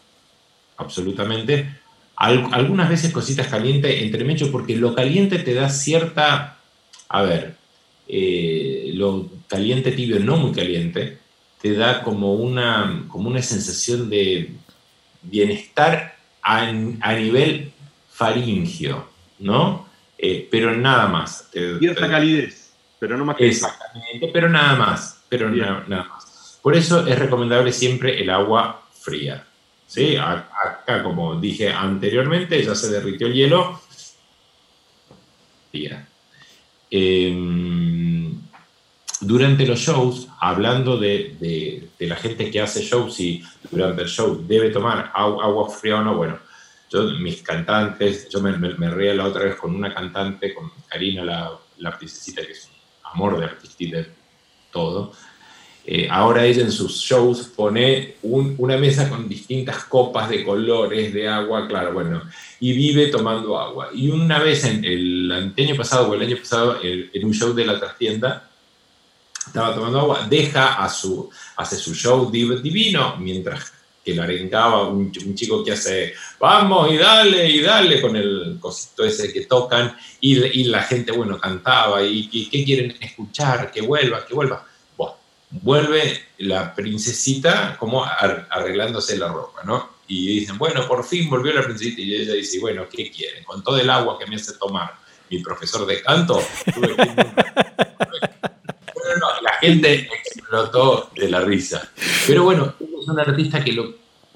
absolutamente. algunas veces cositas calientes entre medio, porque lo caliente te da cierta, a ver, eh, lo caliente tibio, no muy caliente, te da como una, como una sensación de bienestar a, a nivel faringio, ¿no? Eh, pero nada más. Cierta calidez, pero no más que Exactamente, pero nada más, pero nada más. Por eso es recomendable siempre el agua fría. ¿sí? Acá, como dije anteriormente, ya se derritió el hielo. Fría. Em, durante los shows, hablando de, la gente que hace shows y durante el show debe tomar agua fría o no, bueno, yo, mis cantantes, yo me, me, reía la otra vez con una cantante, con Karina, la, la que es un amor de artista de todo. Eh, ahora ella en sus shows pone una mesa con distintas copas de colores de agua, claro, bueno, y vive tomando agua. Y una vez en el, año pasado o el año pasado, en un show de la trastienda, estaba tomando agua, deja a su, hace su show divino mientras que lo arengaba un, chico que hace, vamos y dale y dale con el cosito ese que tocan y, la gente, bueno, cantaba y, ¿qué quieren escuchar? Que vuelva, que vuelva. Vuelve la princesita como arreglándose la ropa, ¿no? Y dicen, bueno, por fin volvió la princesita y ella dice, bueno, ¿qué quieren? Con todo el agua que me hace tomar mi profesor de canto, la gente explotó de la risa. Pero bueno, es un artista que, lo,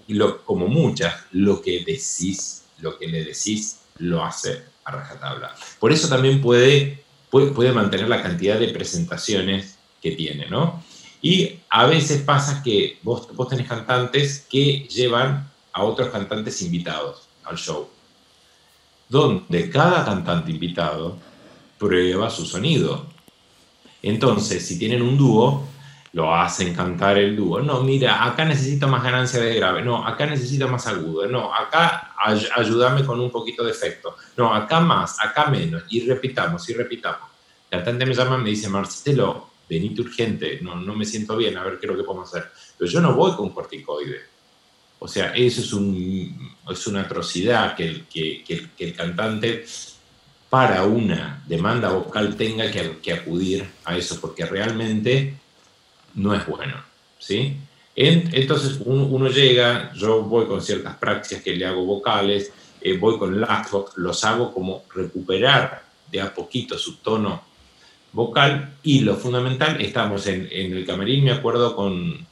lo, como muchas, lo que decís, lo que le decís, lo hace a rajatabla. Por eso también puede, puede, mantener la cantidad de presentaciones que tiene, ¿no? Y a veces pasa que vos, vos tenés cantantes que llevan a otros cantantes invitados al show, donde cada cantante invitado prueba su sonido. Entonces, si tienen un dúo, lo hacen cantar el dúo. No, mira, acá necesito más ganancia de grave. No, acá necesito más agudo. No, acá ayúdame con un poquito de efecto. No, acá más, acá menos. Y repitamos, y repitamos. El cantante me llama y me dice, Marcelo, venite urgente, no, no me siento bien, a ver qué es lo que podemos hacer. Pero yo no voy con corticoide. O sea, eso es, un, es una atrocidad que que, que, que el cantante para una demanda vocal tenga que, acudir a eso, porque realmente no es bueno. ¿sí? entonces uno, llega, yo voy con ciertas prácticas que le hago vocales, eh, voy con laxbox, los hago como recuperar de a poquito su tono vocal y lo fundamental, estamos en, el camerín, me acuerdo con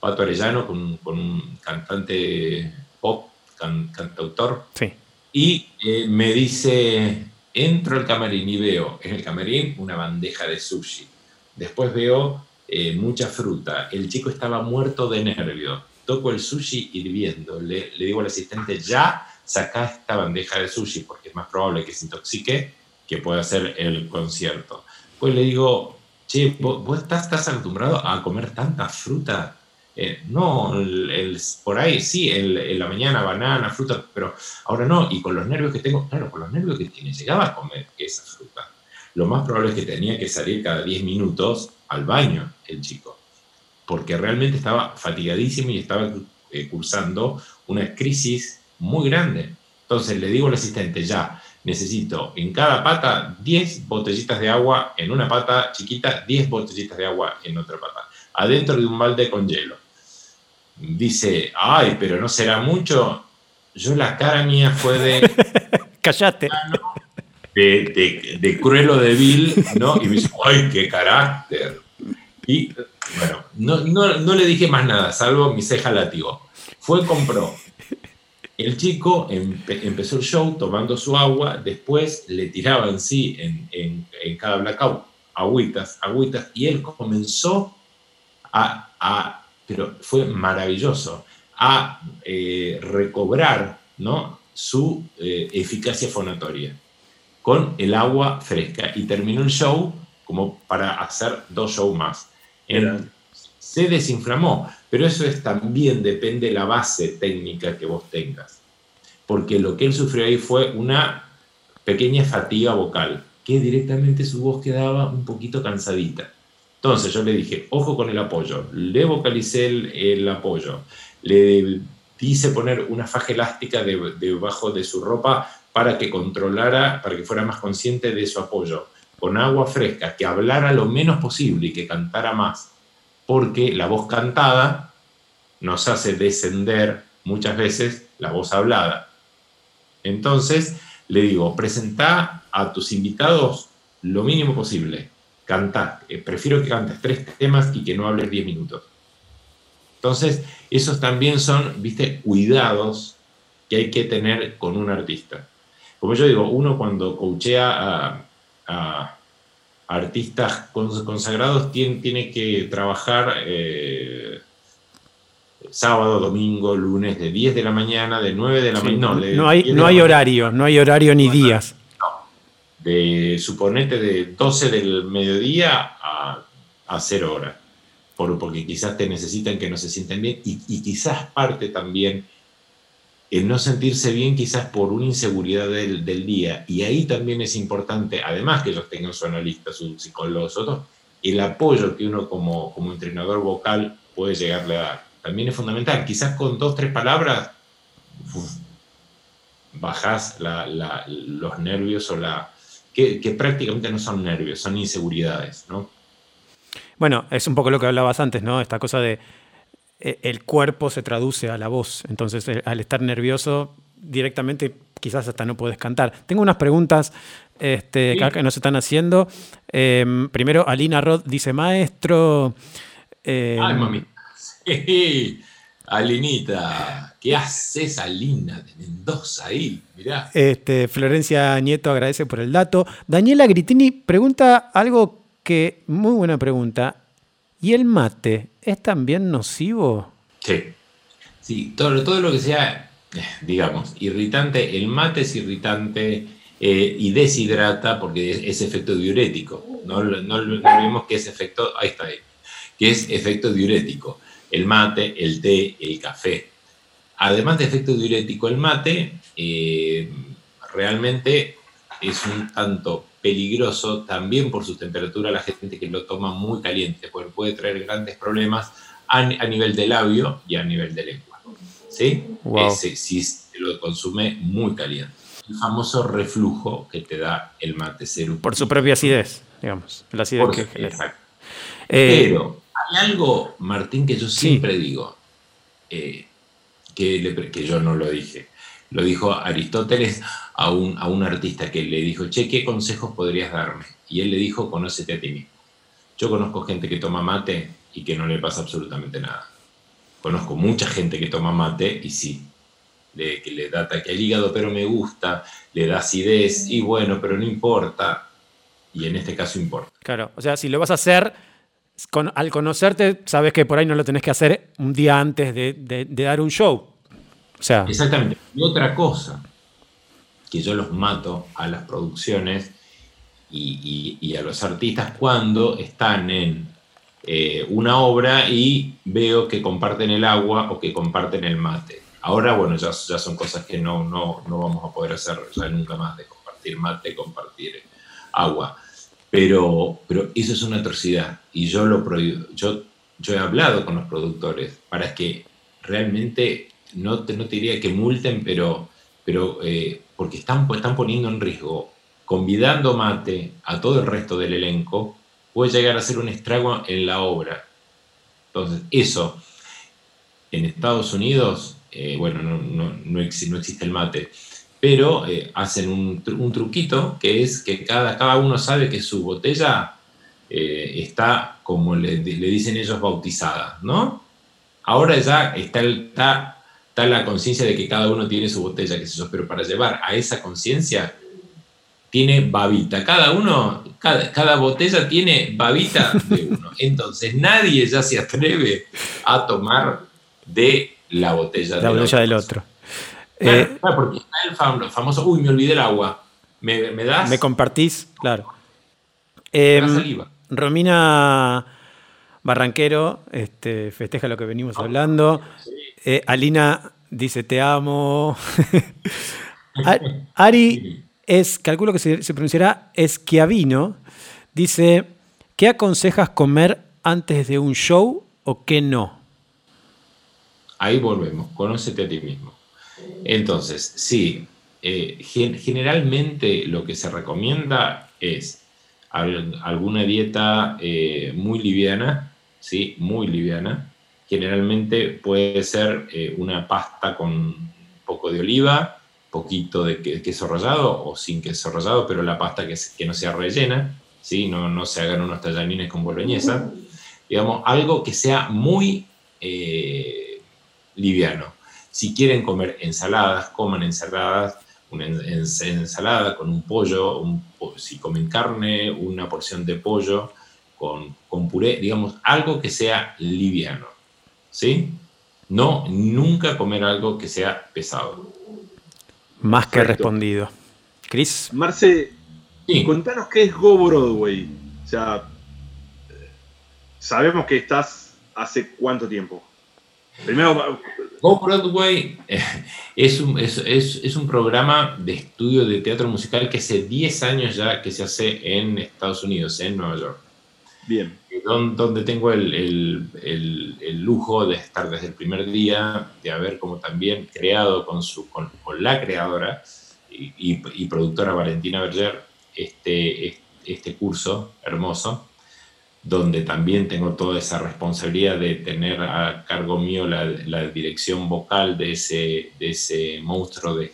Pato Arellano, con, un cantante pop, cantautor, sí. y eh, me dice, Entro al camarín y veo en el camarín una bandeja de sushi. Después veo eh, mucha fruta. El chico estaba muerto de nervio. Toco el sushi hirviendo. Le, le digo al asistente, ya saca esta bandeja de sushi porque es más probable que se intoxique que pueda hacer el concierto. Pues le digo, che, ¿vos, estás, estás acostumbrado a comer tanta fruta? Eh, no, el, por ahí sí, en la mañana banana, fruta, pero ahora no. Y con los nervios que tengo, claro, con los nervios que tiene, llegaba a comer esa fruta. Lo más probable es que tenía que salir cada 10 minutos al baño el chico, porque realmente estaba fatigadísimo y estaba eh, cursando una crisis muy grande. Entonces le digo al asistente, ya, necesito en cada pata 10 botellitas de agua, en una pata chiquita 10 botellitas de agua en otra pata, adentro de un balde con hielo dice, ay, pero no será mucho. Yo la cara mía fue de... Callate. De, de, cruel o débil, ¿no? Y me dice, ay, qué carácter. Y bueno, no, no, le dije más nada, salvo mi ceja látigo. Fue, compró. El chico empezó el show tomando su agua, después le tiraban, sí, en, en, en cada blackout, agüitas, agüitas, y él comenzó a, a pero fue maravilloso, a eh, recobrar ¿no? su eh, eficacia fonatoria con el agua fresca y terminó el show como para hacer dos shows más. se desinflamó, pero eso es, también depende de la base técnica que vos tengas, porque lo que él sufrió ahí fue una pequeña fatiga vocal, que directamente su voz quedaba un poquito cansadita. Entonces yo le dije, ojo con el apoyo, le vocalicé el, apoyo, le hice poner una faja elástica debajo de su ropa para que controlara, para que fuera más consciente de su apoyo, con agua fresca, que hablara lo menos posible y que cantara más, porque la voz cantada nos hace descender muchas veces la voz hablada. Entonces, le digo, presenta a tus invitados lo mínimo posible. Canta. Eh, prefiero que cantes tres temas y que no hables diez minutos. Entonces, esos también son, viste, cuidados que hay que tener con un artista. Como yo digo, uno cuando coachea a, artistas consagrados tiene, tiene que trabajar eh, sábado, domingo, lunes, de 10 de la mañana, de 9 de la mañana. No, no hay, no hay horario, no hay horario ni días. De suponete de 12 del mediodía a, a 0 horas, por, porque quizás te necesitan que no se sienten bien y, quizás parte también el no sentirse bien quizás por una inseguridad del, del, día. Y ahí también es importante, además que ellos tengan su analista, su psicólogo, otros, el apoyo que uno como, como entrenador vocal puede llegarle a dar también es fundamental. Quizás con dos, tres palabras bajas los nervios o la... Que, prácticamente no son nervios, son inseguridades, ¿no? Bueno, es un poco lo que hablabas antes, ¿no? Esta cosa de e, el cuerpo se traduce a la voz. Entonces, eh, al estar nervioso, directamente quizás hasta no puedes cantar. Tengo unas preguntas este, que nos están haciendo. Em, primero, Alina Rod dice, maestro... Ay, mami. Alinita, ¿qué haces, Alina de Mendoza ahí? Mirá. Este, Florencia Nieto agradece por el dato. Daniela Gritini pregunta algo que, muy buena pregunta. ¿Y el mate es también nocivo? Sí. Sí, todo, todo lo que sea, digamos, irritante, el mate es irritante eh, y deshidrata porque es, efecto diurético. No, no, no, que es efecto, ahí está, ahí, que es efecto diurético el mate, el té, el café. Además de efecto diurético, el mate eh, realmente es un tanto peligroso también por su temperatura la gente que lo toma muy caliente, porque puede traer grandes problemas a, nivel de labio y a nivel de lengua. ¿Sí? si se lo consume muy caliente. El famoso reflujo que te da el mate cero. Por su propia acidez, digamos, la acidez que genera. Eh, Pero hay algo, Martín, que yo siempre digo, eh, que, que, yo no lo dije. Lo dijo Aristóteles a un, a un artista que le dijo, che, ¿qué consejos podrías darme? Y él le dijo, conócete a ti mismo. Yo conozco gente que toma mate y que no le pasa absolutamente nada. Conozco mucha gente que toma mate y sí, le, que le da ataque al hígado, pero me gusta, le da acidez y bueno, pero no importa. Y en este caso importa. Claro, o sea, si lo vas a hacer, al conocerte, sabes que por ahí no lo tenés que hacer un día antes de, dar un show. O sea. Exactamente. Y otra cosa, que yo los mato a las producciones y, a los artistas cuando están en eh, una obra y veo que comparten el agua o que comparten el mate. Ahora, bueno, ya, ya son cosas que no, no, no vamos a poder hacer ya nunca más de compartir mate, compartir agua pero, pero eso es una atrocidad y yo lo yo, yo he hablado con los productores para que realmente no te, no te diría que multen, pero, pero eh, porque están, están poniendo en riesgo, convidando mate a todo el resto del elenco, puede llegar a ser un estrago en la obra. Entonces, eso en Estados Unidos, eh, bueno, no, no, no, existe el mate, pero eh, hacen un, truquito que es que cada, cada uno sabe que su botella eh, está, como le, dicen ellos, bautizada, ¿no? Ahora ya está, está, la conciencia de que cada uno tiene su botella, qué sé yo, pero para llevar a esa conciencia tiene babita. Cada uno, cada, cada, botella tiene babita de uno. Entonces nadie ya se atreve a tomar de la botella, la botella del otro. Eh, porque está el famoso, uy, me olvidé el agua. ¿Me, das? Me compartís, claro. Em, Romina Barranquero este, festeja lo que venimos ah, hablando. Eh, Alina dice te amo. Ari es, calculo que se, se pronunciará Esquiavino, dice, ¿qué aconsejas comer antes de un show o qué no? Ahí volvemos, conócete a ti mismo. Entonces, sí, eh, generalmente lo que se recomienda es alguna dieta eh, muy liviana, ¿sí? Muy liviana. Generalmente puede ser eh, una pasta con poco de oliva, poquito de queso rallado o sin queso rallado, pero la pasta que, que no sea rellena, ¿sí? No, no se hagan unos tallarines con boloñesa. Digamos, algo que sea muy liviano. Si quieren comer ensaladas, coman ensaladas, una ensalada con un pollo, si comen carne, una porción de pollo con, con, puré, digamos, algo que sea liviano, ¿sí? No, nunca comer algo que sea pesado. Más que respondido. Cris. Marce, contanos qué es Go Broadway. O sea, sabemos que estás hace cuánto tiempo. Primero, Go Broadway eh, es un, es, un, programa de estudio de teatro musical que hace 10 años ya que se hace en Estados Unidos, en Nueva York. Bien. Donde, tengo el, lujo de estar desde el primer día, de haber como también creado con, su, con, la creadora y, productora Valentina Berger este, este curso hermoso donde también tengo toda esa responsabilidad de tener a cargo mío la, dirección vocal de ese, de ese monstruo de,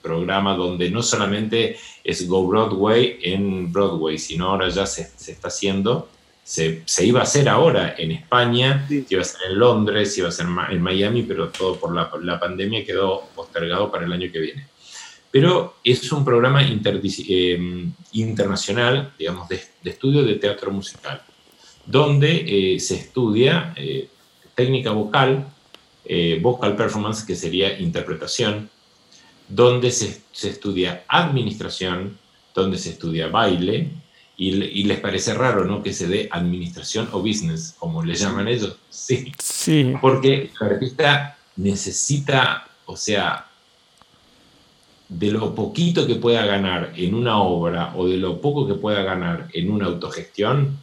programa, donde no solamente es Go Broadway en Broadway, sino ahora ya se, está haciendo, se, iba a hacer ahora en España, se iba a ser en Londres, iba a ser en Miami, pero todo por la, la pandemia quedó postergado para el año que viene pero es un programa eh, internacional, digamos, de, estudio de teatro musical, donde eh, se estudia eh, técnica vocal, vocal performance, que sería interpretación, donde se, estudia administración, donde se estudia baile, y, les parece raro, ¿no? Que se dé administración o business, como le llaman ellos. Sí. sí. Porque el artista necesita, o sea, de lo poquito que pueda ganar en una obra o de lo poco que pueda ganar en una autogestión,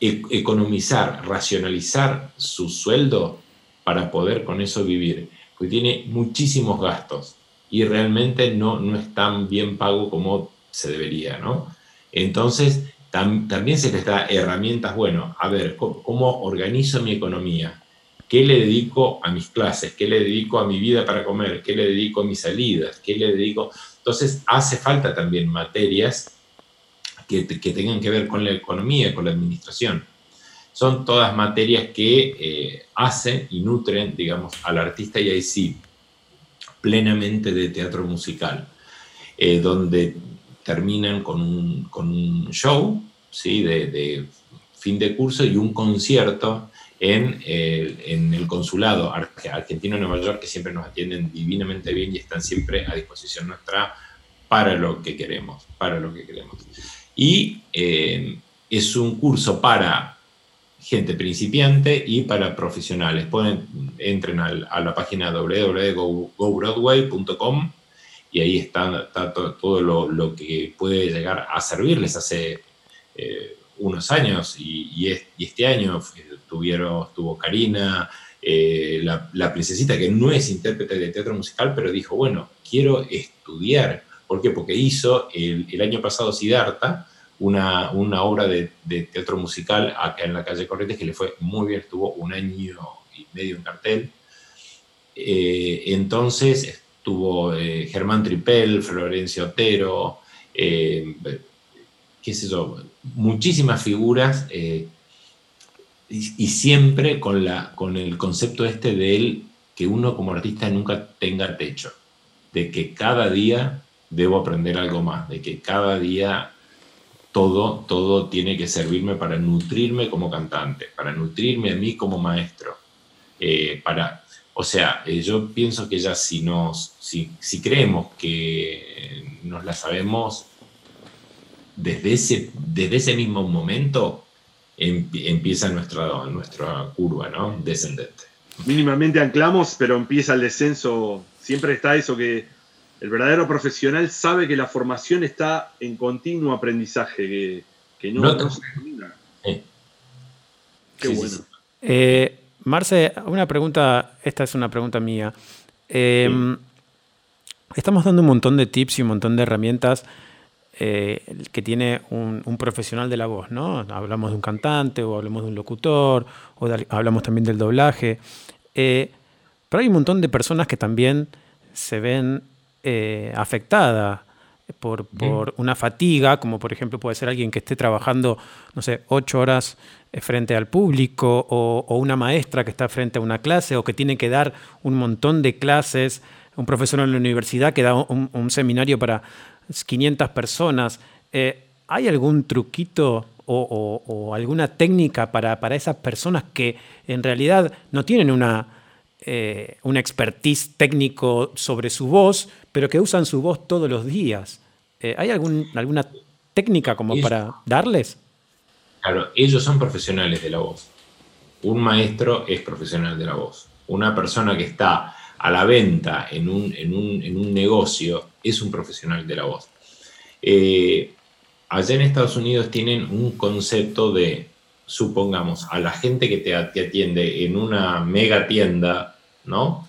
e-, economizar, racionalizar su sueldo para poder con eso vivir, porque tiene muchísimos gastos y realmente no, no es tan bien pago como se debería, ¿no? Entonces, también se les da herramientas, bueno, a ver, cómo organizo mi economía? ¿Qué le dedico a mis clases? ¿Qué le dedico a mi vida para comer? ¿Qué le dedico a mis salidas? ¿Qué le dedico? Entonces hace falta también materias que, tengan que ver con la economía, con la administración. Son todas materias que eh, hacen y nutren, digamos, al artista y ahí sí, plenamente de teatro musical, eh, donde terminan con un, show ¿sí? de, de fin de curso y un concierto en, en el consulado argentino en Nueva York, que siempre nos atienden divinamente bien y están siempre a disposición nuestra para lo que queremos, para lo que queremos. Y eh, es un curso para gente principiante y para profesionales. Pueden, entren a la página www.gobroadway.com y ahí está, todo, lo, que puede llegar a servirles hace eh, unos años y, este año tuvieron, tuvo Karina, eh, la, princesita que no es intérprete de teatro musical, pero dijo, bueno, quiero estudiar. ¿Por qué? Porque hizo el, año pasado Siddhartha, una, una obra de, teatro musical acá en la calle Corrientes que le fue muy bien, estuvo un año y medio en cartel. Eh, entonces estuvo eh, Germán Tripel, Florencia Otero, qué sé yo, muchísimas figuras eh, y, siempre con, la, con el concepto este de él que uno como artista nunca tenga techo, de que cada día debo aprender algo más, de que cada día todo, todo tiene que servirme para nutrirme como cantante, para nutrirme a mí como maestro, eh, para, o sea, eh, yo pienso que ya si, nos, si, si creemos que nos la sabemos desde ese, desde ese mismo momento empieza nuestra, nuestra curva ¿no? descendente. Mínimamente anclamos, pero empieza el descenso. Siempre está eso que el verdadero profesional sabe que la formación está en continuo aprendizaje, que, no, se termina. Qué bueno. Eh, Marce, una pregunta, esta es una pregunta mía. Em, estamos dando un montón de tips y un montón de herramientas eh, que tiene un, profesional de la voz, ¿no? Hablamos de un cantante o hablamos de un locutor o hablamos también del doblaje. Eh, pero hay un montón de personas que también se ven eh, afectadas por, una fatiga, como por ejemplo puede ser alguien que esté trabajando, no sé, ocho horas frente al público o, una maestra que está frente a una clase o que tiene que dar un montón de clases, un profesor en la universidad que da un seminario para 500 personas. Eh, ¿Hay algún truquito o, alguna técnica para, esas personas que en realidad no tienen una, eh, una expertise técnico sobre su voz, pero que usan su voz todos los días? Eh, ¿Hay algún, alguna técnica como para darles? Claro, ellos son profesionales de la voz. Un maestro es profesional de la voz. Una persona que está a la venta en un, en un, negocio es un profesional de la voz. Eh, allá en Estados Unidos tienen un concepto de, supongamos, a la gente que te, atiende en una mega tienda, ¿no?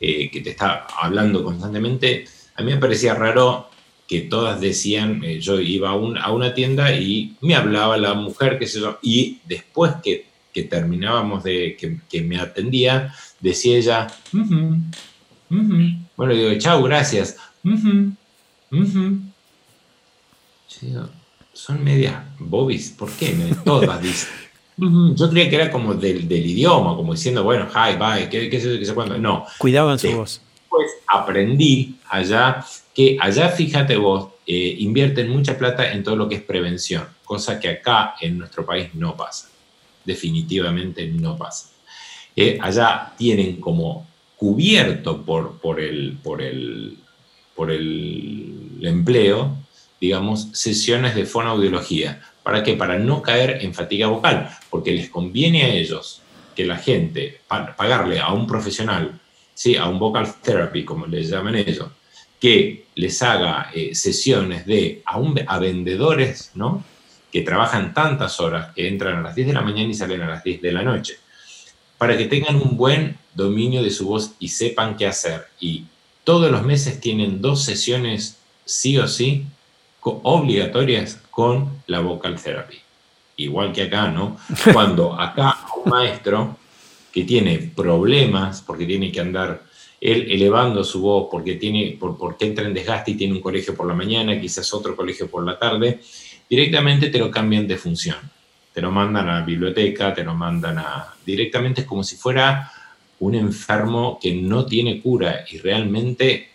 Eh, que te está hablando constantemente, a mí me parecía raro que todas decían, eh, yo iba a, a, una tienda y me hablaba la mujer, qué sé yo, y después que, que terminábamos de que, que, me atendía, decía ella, bueno, digo, chao, gracias. Son medias bobis, ¿por qué? Todas dicen. Yo creía que era como del, del idioma, como diciendo, bueno, hi, bye, qué, qué, qué, qué cuándo. No. Cuidado en su voz. Pues aprendí allá que allá, fíjate vos, eh, invierten mucha plata en todo lo que es prevención, cosa que acá en nuestro país no pasa. Definitivamente no pasa. Eh, allá tienen como cubierto por, por, el, por, el, por el empleo, digamos, sesiones de fonoaudiología. ¿Para qué? Para no caer en fatiga vocal, porque les conviene a ellos que la gente, pagarle a un profesional, ¿sí? a un vocal therapy, como les llaman ellos, que les haga eh, sesiones de a, a vendedores, ¿no? que trabajan tantas horas, que entran a las 10 de la mañana y salen a las 10 de la noche para que tengan un buen dominio de su voz y sepan qué hacer. Y todos los meses tienen dos sesiones sí o sí obligatorias con la vocal therapy. Igual que acá, ¿no? Cuando acá un maestro que tiene problemas porque tiene que andar él elevando su voz porque, tiene, por, porque entra en desgaste y tiene un colegio por la mañana, quizás otro colegio por la tarde, directamente te lo cambian de función te lo mandan a la biblioteca, te lo mandan a... Directamente es como si fuera un enfermo que no tiene cura y realmente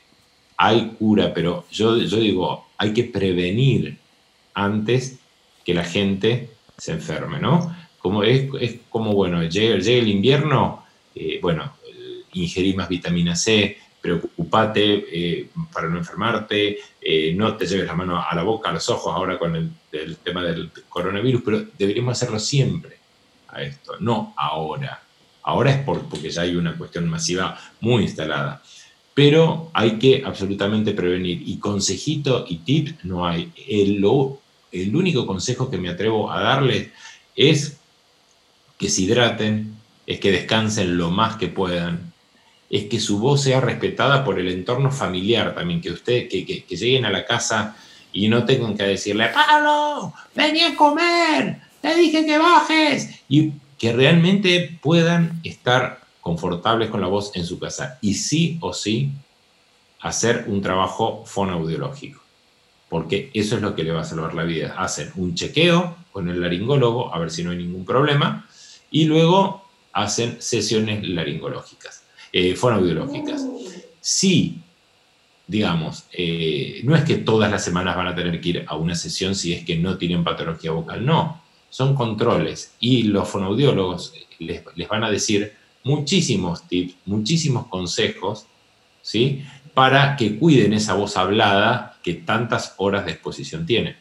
hay cura, pero yo, yo digo, hay que prevenir antes que la gente se enferme, ¿no? Como es, es como, bueno, llega, llega el invierno, eh, bueno, ingerí más vitamina C, preocupate eh, para no enfermarte, eh, no te lleves la mano a la boca, a los ojos ahora con el, tema del coronavirus, pero deberíamos hacerlo siempre a esto, no ahora. Ahora es porque ya hay una cuestión masiva muy instalada. Pero hay que absolutamente prevenir. Y consejito y tip no hay. El, el único consejo que me atrevo a darles es que se hidraten, es que descansen lo más que puedan, es que su voz sea respetada por el entorno familiar también, que usted, que, que, lleguen a la casa y no tengan que decirle, Pablo, vení a comer, te dije que bajes, y que realmente puedan estar confortables con la voz en su casa. Y sí o sí, hacer un trabajo fonoaudiológico, porque eso es lo que le va a salvar la vida. Hacen un chequeo con el laringólogo, a ver si no hay ningún problema, y luego hacen sesiones laringológicas eh, fonoaudiológicas. Sí, digamos, eh, no es que todas las semanas van a tener que ir a una sesión si es que no tienen patología vocal, no, son controles y los fonoaudiólogos les, van a decir muchísimos tips, muchísimos consejos, ¿sí? Para que cuiden esa voz hablada que tantas horas de exposición tiene.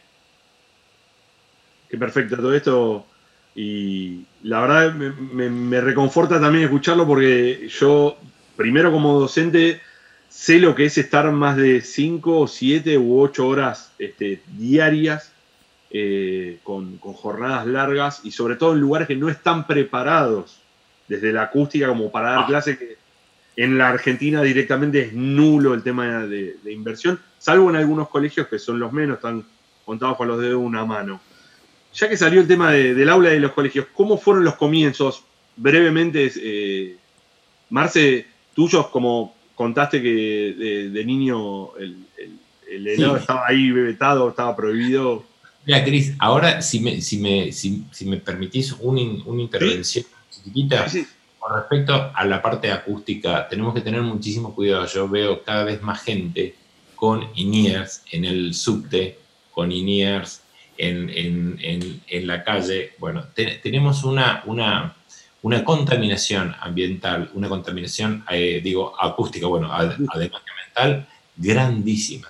Qué perfecto todo esto. Y la verdad me, reconforta también escucharlo porque yo, primero como docente, sé lo que es estar más de 5, 7 u 8 horas este, diarias eh, con, jornadas largas y sobre todo en lugares que no están preparados desde la acústica como para dar ah. clases que en la Argentina directamente es nulo el tema de, inversión, salvo en algunos colegios que son los menos, están contados con los dedos de una mano. Ya que salió el tema del aula de los colegios, ¿cómo fueron los comienzos? Brevemente, eh, Marce, tuyos, como contaste que de, niño el, helado estaba ahí vetado, estaba prohibido. Mira, Cris, ahora si me, si me, si, me permitís una intervención chiquitita con respecto a la parte acústica, tenemos que tener muchísimo cuidado. Yo veo cada vez más gente con INEARS en el subte, con INEARS en, en, la calle. Bueno, tenemos una, una, una, contaminación ambiental, una contaminación, eh, digo, acústica, bueno, además ambiental, grandísima.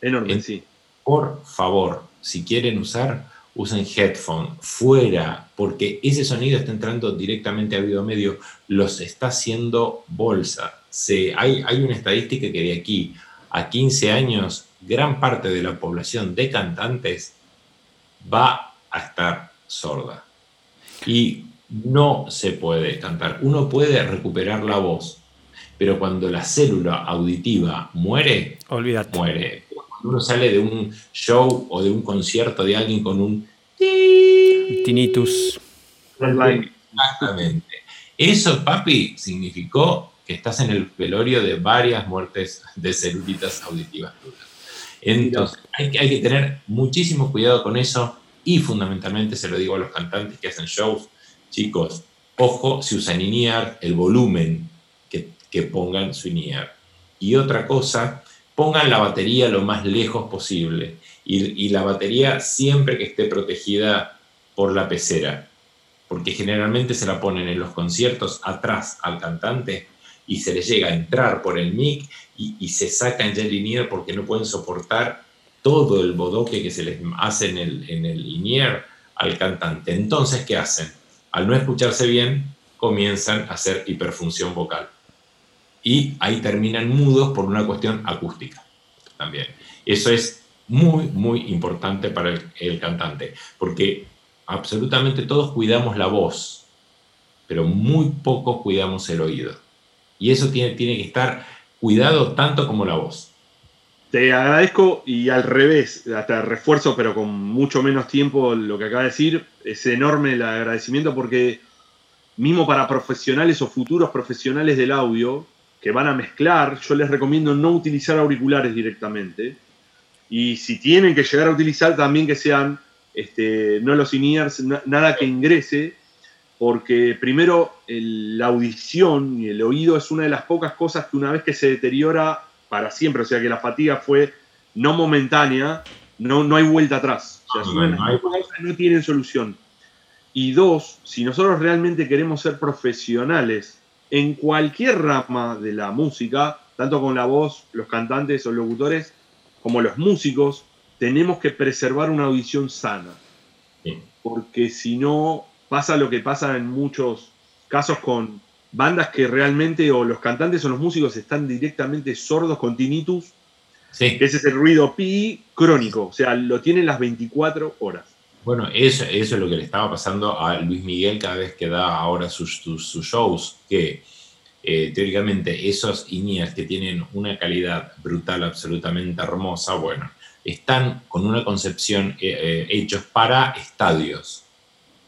Enorme, sí. Por favor, si quieren usar, usen headphone fuera, porque ese sonido está entrando directamente a oído medio, los está haciendo bolsa. Se, hay, hay una estadística que de aquí a 15 años, gran parte de la población de cantantes va a estar sorda. Y no se puede cantar. Uno puede recuperar la voz, pero cuando la célula auditiva muere, Olvídate. muere uno sale de un show o de un concierto de alguien con un tinnitus. Exactamente. Eso, papi, significó que estás en el velorio de varias muertes de celulitas auditivas. Entonces, hay que, hay que tener muchísimo cuidado con eso y fundamentalmente se lo digo a los cantantes que hacen shows, chicos, ojo si usan INEAR, el volumen que, que pongan su INEAR. Y otra cosa, pongan la batería lo más lejos posible y, la batería siempre que esté protegida por la pecera, porque generalmente se la ponen en los conciertos atrás al cantante y se le llega a entrar por el mic y, se saca en Jelly porque no pueden soportar todo el bodoque que se les hace en el, en el INEAR al cantante. Entonces, ¿qué hacen? Al no escucharse bien, comienzan a hacer hiperfunción vocal y ahí terminan mudos por una cuestión acústica también. Eso es muy, muy importante para el, cantante, porque absolutamente todos cuidamos la voz, pero muy pocos cuidamos el oído. Y eso tiene, tiene que estar cuidado tanto como la voz. Te agradezco y al revés, hasta refuerzo, pero con mucho menos tiempo lo que acaba de decir. Es enorme el agradecimiento porque mismo para profesionales o futuros profesionales del audio, que van a mezclar, yo les recomiendo no utilizar auriculares directamente. Y si tienen que llegar a utilizar, también que sean este, no los in nada que ingrese, porque primero la audición y el oído es una de las pocas cosas que una vez que se deteriora para siempre, o sea que la fatiga fue no momentánea, no, no hay vuelta atrás. O sea, no, no tienen solución. Y dos, si nosotros realmente queremos ser profesionales en cualquier rama de la música, tanto con la voz, los cantantes o locutores, como los músicos, tenemos que preservar una audición sana. Porque si no, pasa lo que pasa en muchos casos con bandas que realmente, o los cantantes o los músicos están directamente sordos con tinnitus. Ese es el ruido pi crónico, o sea, lo tienen las 24 horas. Bueno, eso, eso es lo que le estaba pasando a Luis Miguel cada vez que da ahora sus, sus, shows, que eh, teóricamente esos INEAS que tienen una calidad brutal, absolutamente hermosa, bueno, están con una concepción eh, eh, hechos para estadios,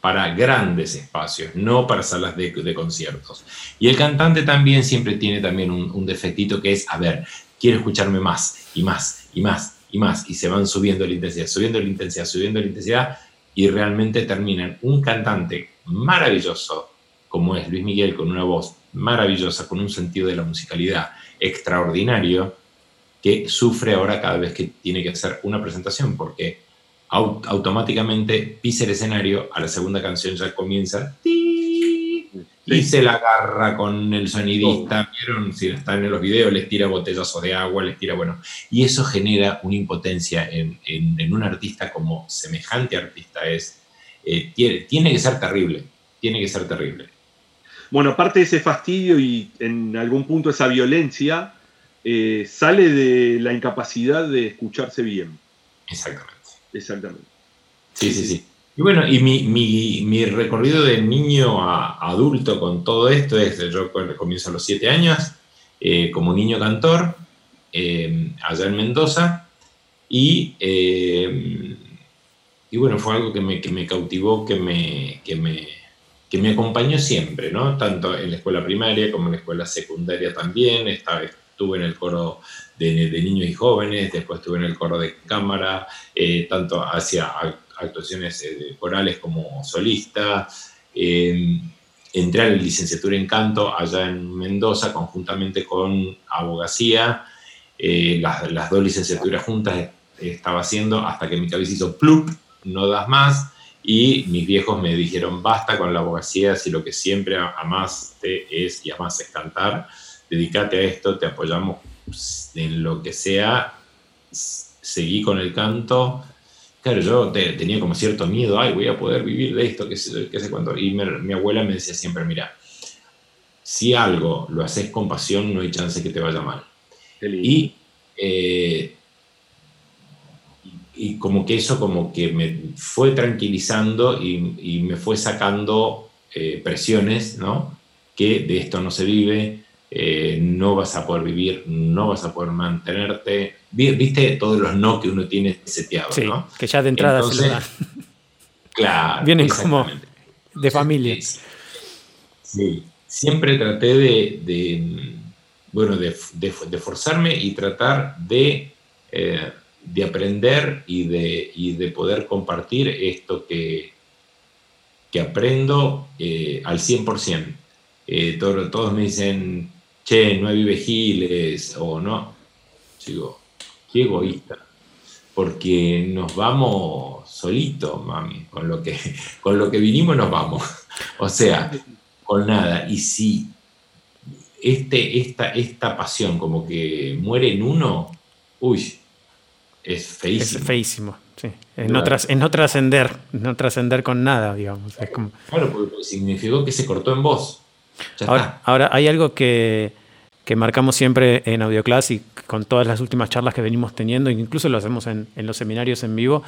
para grandes espacios, no para salas de, de, conciertos. Y el cantante también siempre tiene también un, un defectito que es, a ver, quiero escucharme más y más y más y más, y se van subiendo la intensidad, subiendo la intensidad, subiendo la intensidad, y realmente terminan un cantante maravilloso, como es Luis Miguel, con una voz maravillosa, con un sentido de la musicalidad extraordinario, que sufre ahora cada vez que tiene que hacer una presentación, porque automáticamente pisa el escenario, a la segunda canción ya comienza y se la agarra con el sonidista, ¿vieron? Si están en los videos, les tira botellazos de agua, les tira, bueno, y eso genera una impotencia en, en, un artista como semejante artista es, eh, tiene, tiene, que ser terrible, tiene que ser terrible. Bueno, aparte de ese fastidio y en algún punto esa violencia, eh, sale de la incapacidad de escucharse bien. Exactamente. Exactamente. Sí, sí, sí. Y bueno, y mi, recorrido de niño a adulto con todo esto es, yo comienzo a los siete años eh, como niño cantor eh, allá en Mendoza y, eh, y bueno, fue algo que me, cautivó, que me, que, me, que me acompañó siempre, ¿no? Tanto en la escuela primaria como en la escuela secundaria también, estuve en el coro de, de, niños y jóvenes, después estuve en el coro de cámara, tanto hacia actuaciones eh, corales como solista. Entré a la licenciatura en canto allá en Mendoza, conjuntamente con abogacía. Eh, las, dos licenciaturas juntas estaba haciendo hasta que mi cabeza hizo plup, no das más. Y mis viejos me dijeron, basta con la abogacía, si lo que siempre amaste es y amas es cantar, dedícate a esto, te apoyamos en lo que sea, seguí con el canto, Claro, yo tenía como cierto miedo, ay, voy a poder vivir de esto, qué sé, qué sé cuánto. Y mi abuela me decía siempre, mira, si algo lo haces con pasión, no hay chance que te vaya mal. Y, eh, y como que eso como que me fue tranquilizando y, me fue sacando eh, presiones, ¿no? Que de esto no se vive, eh, no vas a poder vivir, no vas a poder mantenerte. Viste todos los no que uno tiene seteados, sí, Que ya de entrada se lo da. Claro. Vienen como de familia. Sí, siempre traté de, bueno, de, forzarme y tratar de, eh, de aprender y de, y de poder compartir esto que, que aprendo eh, al 100%. todos me dicen, che, no hay Giles, o no. Digo, qué egoísta. Porque nos vamos solitos, mami. Con lo, que, con lo que vinimos nos vamos. O sea, con nada. Y si este, esta, esta pasión como que muere en uno, uy, es feísimo. Es feísimo, sí. Es no, trascender, no trascender con nada, digamos. Claro, porque significó que se cortó en vos. Ahora, ahora, hay algo que, que marcamos siempre en Audioclass y con todas las últimas charlas que venimos teniendo, incluso lo hacemos en, los seminarios en vivo,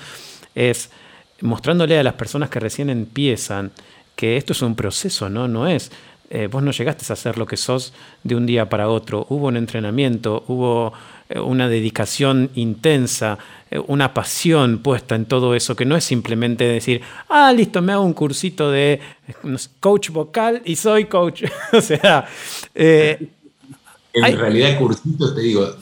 es mostrándole a las personas que recién empiezan que esto es un proceso, ¿no? No es, eh, vos no llegaste a ser lo que sos de un día para otro, hubo un entrenamiento, hubo eh, una dedicación intensa, eh, una pasión puesta en todo eso, que no es simplemente decir, ah, listo, me hago un cursito de coach vocal y soy coach. o sea, en realidad, cursito, te digo,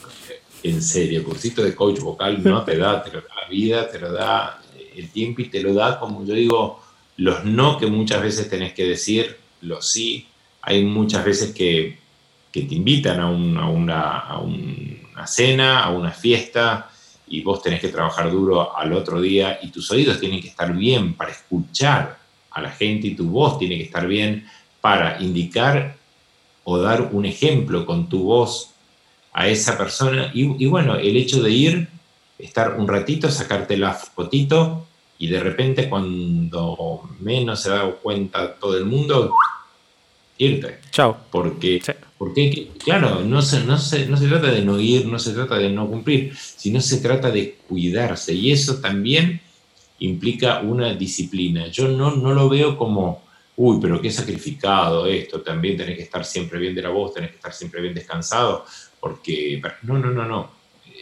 en serio, cursito de coach vocal no te da, te lo da la vida, te lo da el tiempo y te lo da, como yo digo, los no que muchas veces tenés que decir, los sí. Hay muchas veces que, te invitan a, una, a una cena, a una fiesta, y vos tenés que trabajar duro al otro día y tus oídos tienen que estar bien para escuchar a la gente y tu voz tiene que estar bien para indicar o dar un ejemplo con tu voz a esa persona. Y, bueno, el hecho de ir, estar un ratito, sacarte la fotito y de repente cuando menos se da cuenta todo el mundo, irte. Chao. Porque, porque claro, no se, no, se, no se trata de no ir, no se trata de no cumplir, sino se trata de cuidarse. Y eso también implica una disciplina. Yo no, no lo veo como uy, pero qué sacrificado esto, también tenés que estar siempre bien de la voz, tenés que estar siempre bien descansado, porque no, no, no, no,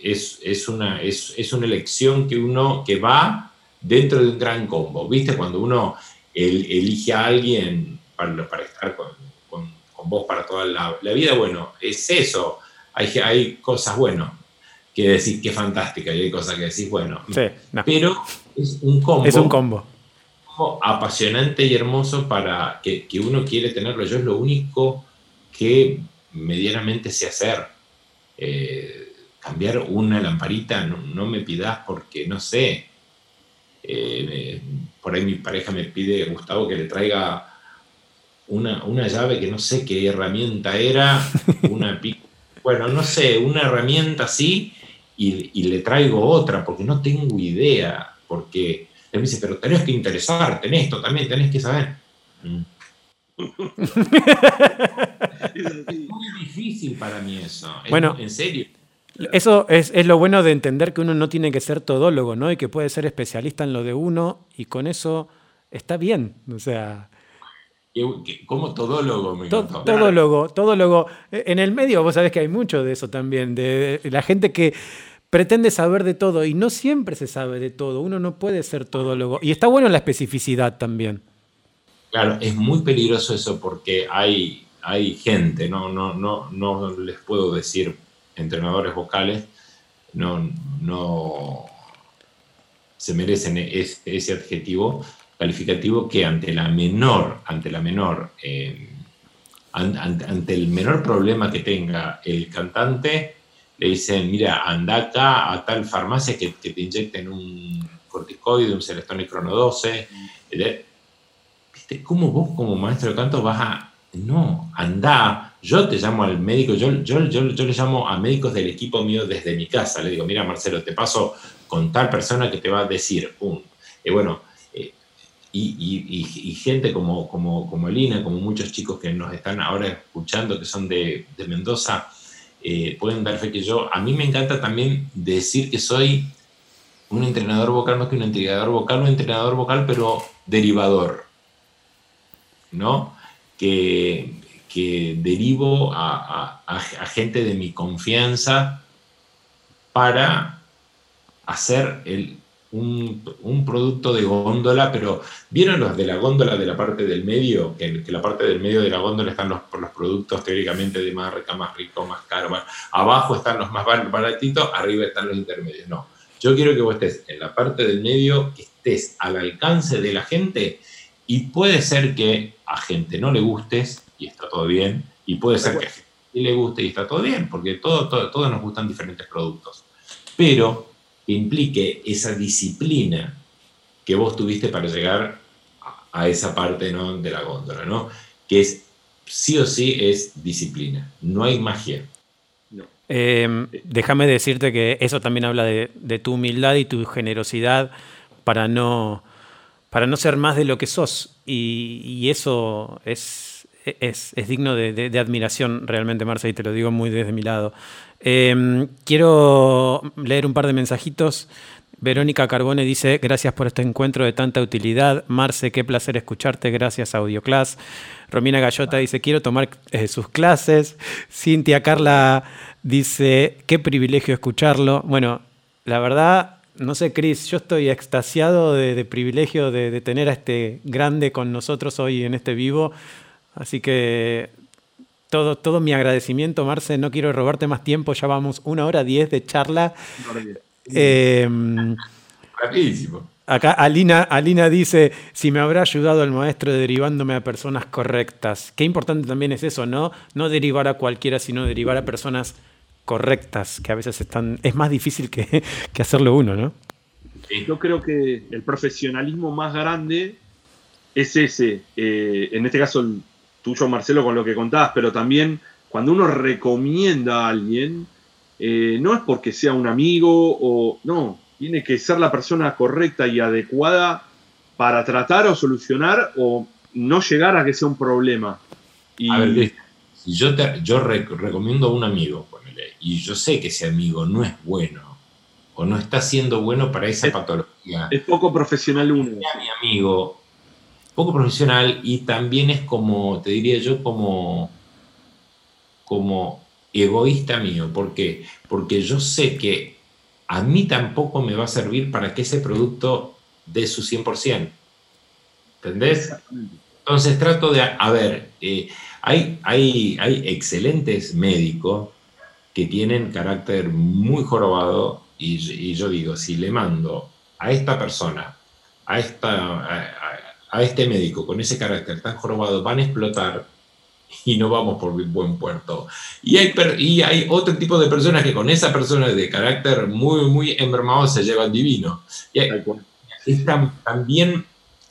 es, es, una, es, es una elección que uno que va dentro de un gran combo, ¿viste? Cuando uno elige a alguien para, para estar con, con, con, vos para toda la, la, vida, bueno, es eso, hay, hay cosas, bueno, que decir que fantástica y hay cosas que decís, bueno, pero es un combo. Es un combo apasionante y hermoso para que, uno quiere tenerlo. Yo es lo único que medianamente sé hacer. Eh, cambiar una lamparita, no, me pidas porque no sé. Eh, por ahí mi pareja me pide, Gustavo, que le traiga una, una llave que no sé qué herramienta era, una bueno, no sé, una herramienta así, y, y le traigo otra porque no tengo idea, porque me dice, pero tenés que interesarte en esto también, tenés que saber. Mm. es muy difícil para mí eso. bueno, en serio. Eso es, es, lo bueno de entender que uno no tiene que ser todólogo, ¿no? Y que puede ser especialista en lo de uno y con eso está bien. O sea. Como todólogo, me Todólogo, todólogo. En el medio vos sabés que hay mucho de eso también, de la gente que pretende saber de todo y no siempre se sabe de todo. Uno no puede ser todólogo. Y está bueno la especificidad también. Claro, es muy peligroso eso porque hay, hay gente, no, no, no, no les puedo decir entrenadores vocales no, no se merecen ese, adjetivo calificativo que ante la menor, ante la menor, eh, ante, el menor problema que tenga el cantante, le dicen, mira, anda acá a tal farmacia que, te inyecten un corticoide, un y crono 12. ¿Viste? ¿Cómo vos como maestro de canto vas a... No, anda yo te llamo al médico, yo, yo, yo, le llamo a médicos del equipo mío desde mi casa. Le digo, mira Marcelo, te paso con tal persona que te va a decir, un, eh, bueno, eh, y, gente como, como, como Elina, como muchos chicos que nos están ahora escuchando, que son de, Mendoza, eh, pueden dar fe que yo, a mí me encanta también decir que soy un entrenador vocal más que un entrenador vocal, un entrenador vocal, pero derivador, ¿no? Que que derivo a, gente de mi confianza para hacer un, producto de góndola, pero ¿vieron los de la góndola de la parte del medio? Que, que la parte del medio de la góndola están los, los productos teóricamente de marca, más rico, más caro. abajo están los más baratitos, arriba están los intermedios. No, yo quiero que vos estés en la parte del medio, que estés al alcance de la gente y puede ser que a gente no le gustes, y está todo bien, y puede ser que a gente le guste y está todo bien, porque todo, todos nos gustan diferentes productos, pero implique esa disciplina que vos tuviste para llegar a, esa parte ¿no? de la góndola, ¿no? que es sí o sí es disciplina, no hay magia. Em, déjame decirte que eso también habla de, tu humildad y tu generosidad para no, para no ser más de lo que sos. y eso es, es, digno de, admiración realmente, Marce, y te lo digo muy desde mi lado. Em, quiero leer un par de mensajitos. Verónica Carbone dice, gracias por este encuentro de tanta utilidad. Marce, qué placer escucharte, gracias Audioclass. Romina Gallota dice, quiero tomar eh, sus clases. Cintia Carla dice, qué privilegio escucharlo. Bueno, la verdad, no sé, Cris, yo estoy extasiado de, privilegio de, tener a este grande con nosotros hoy en este vivo. Así que todo, todo mi agradecimiento, Marce. No quiero robarte más tiempo, ya vamos una hora diez de charla. Rapidísimo. Acá Alina, Alina dice, si me habrá ayudado el maestro derivándome a personas correctas. Qué importante también es eso, ¿no? No derivar a cualquiera, sino derivar a personas correctas, que a veces están, es más difícil que, que hacerlo uno, ¿no? Yo creo que el profesionalismo más grande es ese, eh, en este caso el, tuyo, Marcelo, con lo que contabas, pero también cuando uno recomienda a alguien, eh, no es porque sea un amigo o no, tiene que ser la persona correcta y adecuada para tratar o solucionar o no llegar a que sea un problema. Y... A ver, si yo, yo recomiendo a un amigo, y yo sé que ese amigo no es bueno o no está siendo bueno para esa patología. Es poco profesional uno. mi amigo poco profesional y también es como, te diría yo, como, como egoísta mío. ¿Por qué? Porque yo sé que a mí tampoco me va a servir para que ese producto dé su 100%. ¿Entendés? Entonces trato de, a ver, eh, hay, hay, hay excelentes médicos que tienen carácter muy jorobado y, y, yo digo, si le mando a esta persona, a esta, a este médico con ese carácter tan jorobado van a explotar y no vamos por buen puerto. Y hay, y hay otro tipo de personas que con esa persona de carácter muy, muy enfermado se llevan divino. Y es también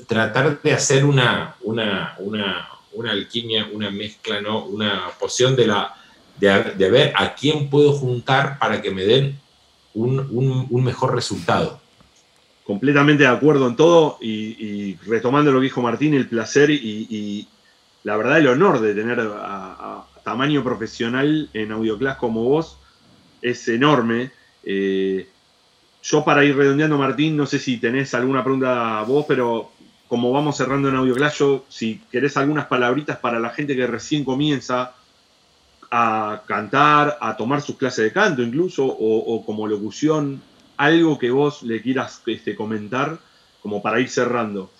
tratar de hacer una, una, una, una, alquimia, una mezcla, ¿no? una poción de, la, de, de ver a quién puedo juntar para que me den un, un, un mejor resultado completamente de acuerdo en todo y, retomando lo que dijo Martín, el placer y, la verdad el honor de tener tamaño profesional en Audioclass como vos es enorme. Eh, yo para ir redondeando, Martín, no sé si tenés alguna pregunta vos, pero como vamos cerrando en Audioclass, yo si querés algunas palabritas para la gente que recién comienza a cantar, a tomar sus clases de canto incluso, o, como locución, algo que vos le quieras este, comentar como para ir cerrando.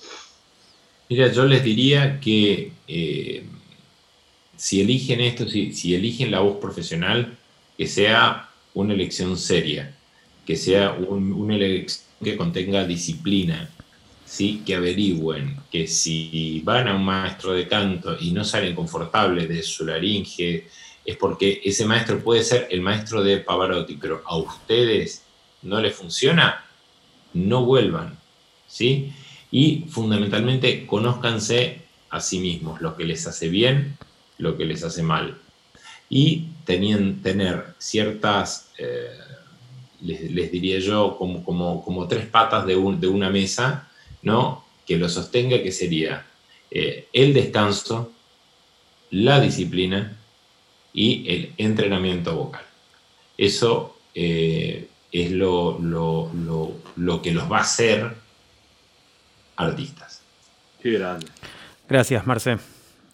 Mira, yo les diría que eh, si eligen esto, si, eligen la voz profesional, que sea una elección seria, que sea una elección que contenga disciplina, ¿sí? que averigüen que si van a un maestro de canto y no salen confortables de su laringe, es porque ese maestro puede ser el maestro de Pavarotti, pero a ustedes no les funciona, no vuelvan. ¿sí? Y fundamentalmente, conózcanse a sí mismos, lo que les hace bien, lo que les hace mal. Y tener ciertas, eh, les, diría yo, como, como, como tres patas de, de, una mesa, ¿no? Que lo sostenga, que sería eh, el descanso, la disciplina y el entrenamiento vocal. Eso eh, es lo, lo, lo, que los va a hacer artistas. Qué grande. Gracias, Marce.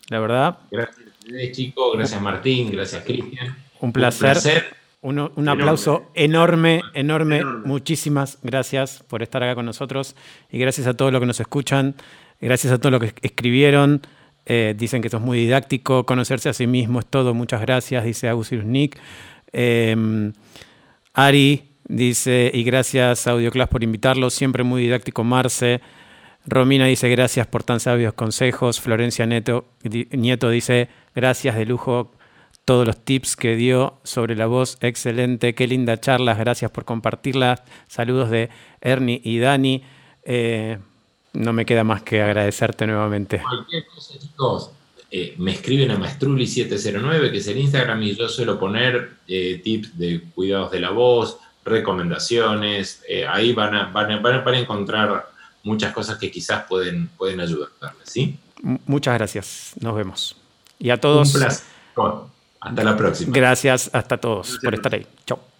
La verdad. Gracias, chicos. Gracias, Martín. Gracias, Cristian. Un placer. Un, aplauso enorme, enorme, Muchísimas gracias por estar acá con nosotros y gracias a todos los que nos escuchan. Gracias a todos los que escribieron. Eh, dicen que esto es muy didáctico. Conocerse a sí mismo es todo. Muchas gracias, dice Agustín Nick. Em, Ari dice, y gracias Audioclass por invitarlo. Siempre muy didáctico, Marce. Romina dice gracias por tan sabios consejos. Florencia Nieto, Nieto dice gracias de lujo todos los tips que dio sobre la voz. Excelente, qué linda charla. Gracias por compartirla. Saludos de Ernie y Dani. Eh, no me queda más que agradecerte nuevamente. Cualquier cosa, chicos. Eh, me escriben a Maestruli709, que es el Instagram, y yo suelo poner eh, tips de cuidados de la voz, recomendaciones. ahí van a, van, van a encontrar muchas cosas que quizás pueden, pueden ayudarles, ¿sí? Muchas gracias, nos vemos. Y a todos. Un placer. Hasta la próxima. Gracias, hasta todos por estar ahí. Chao.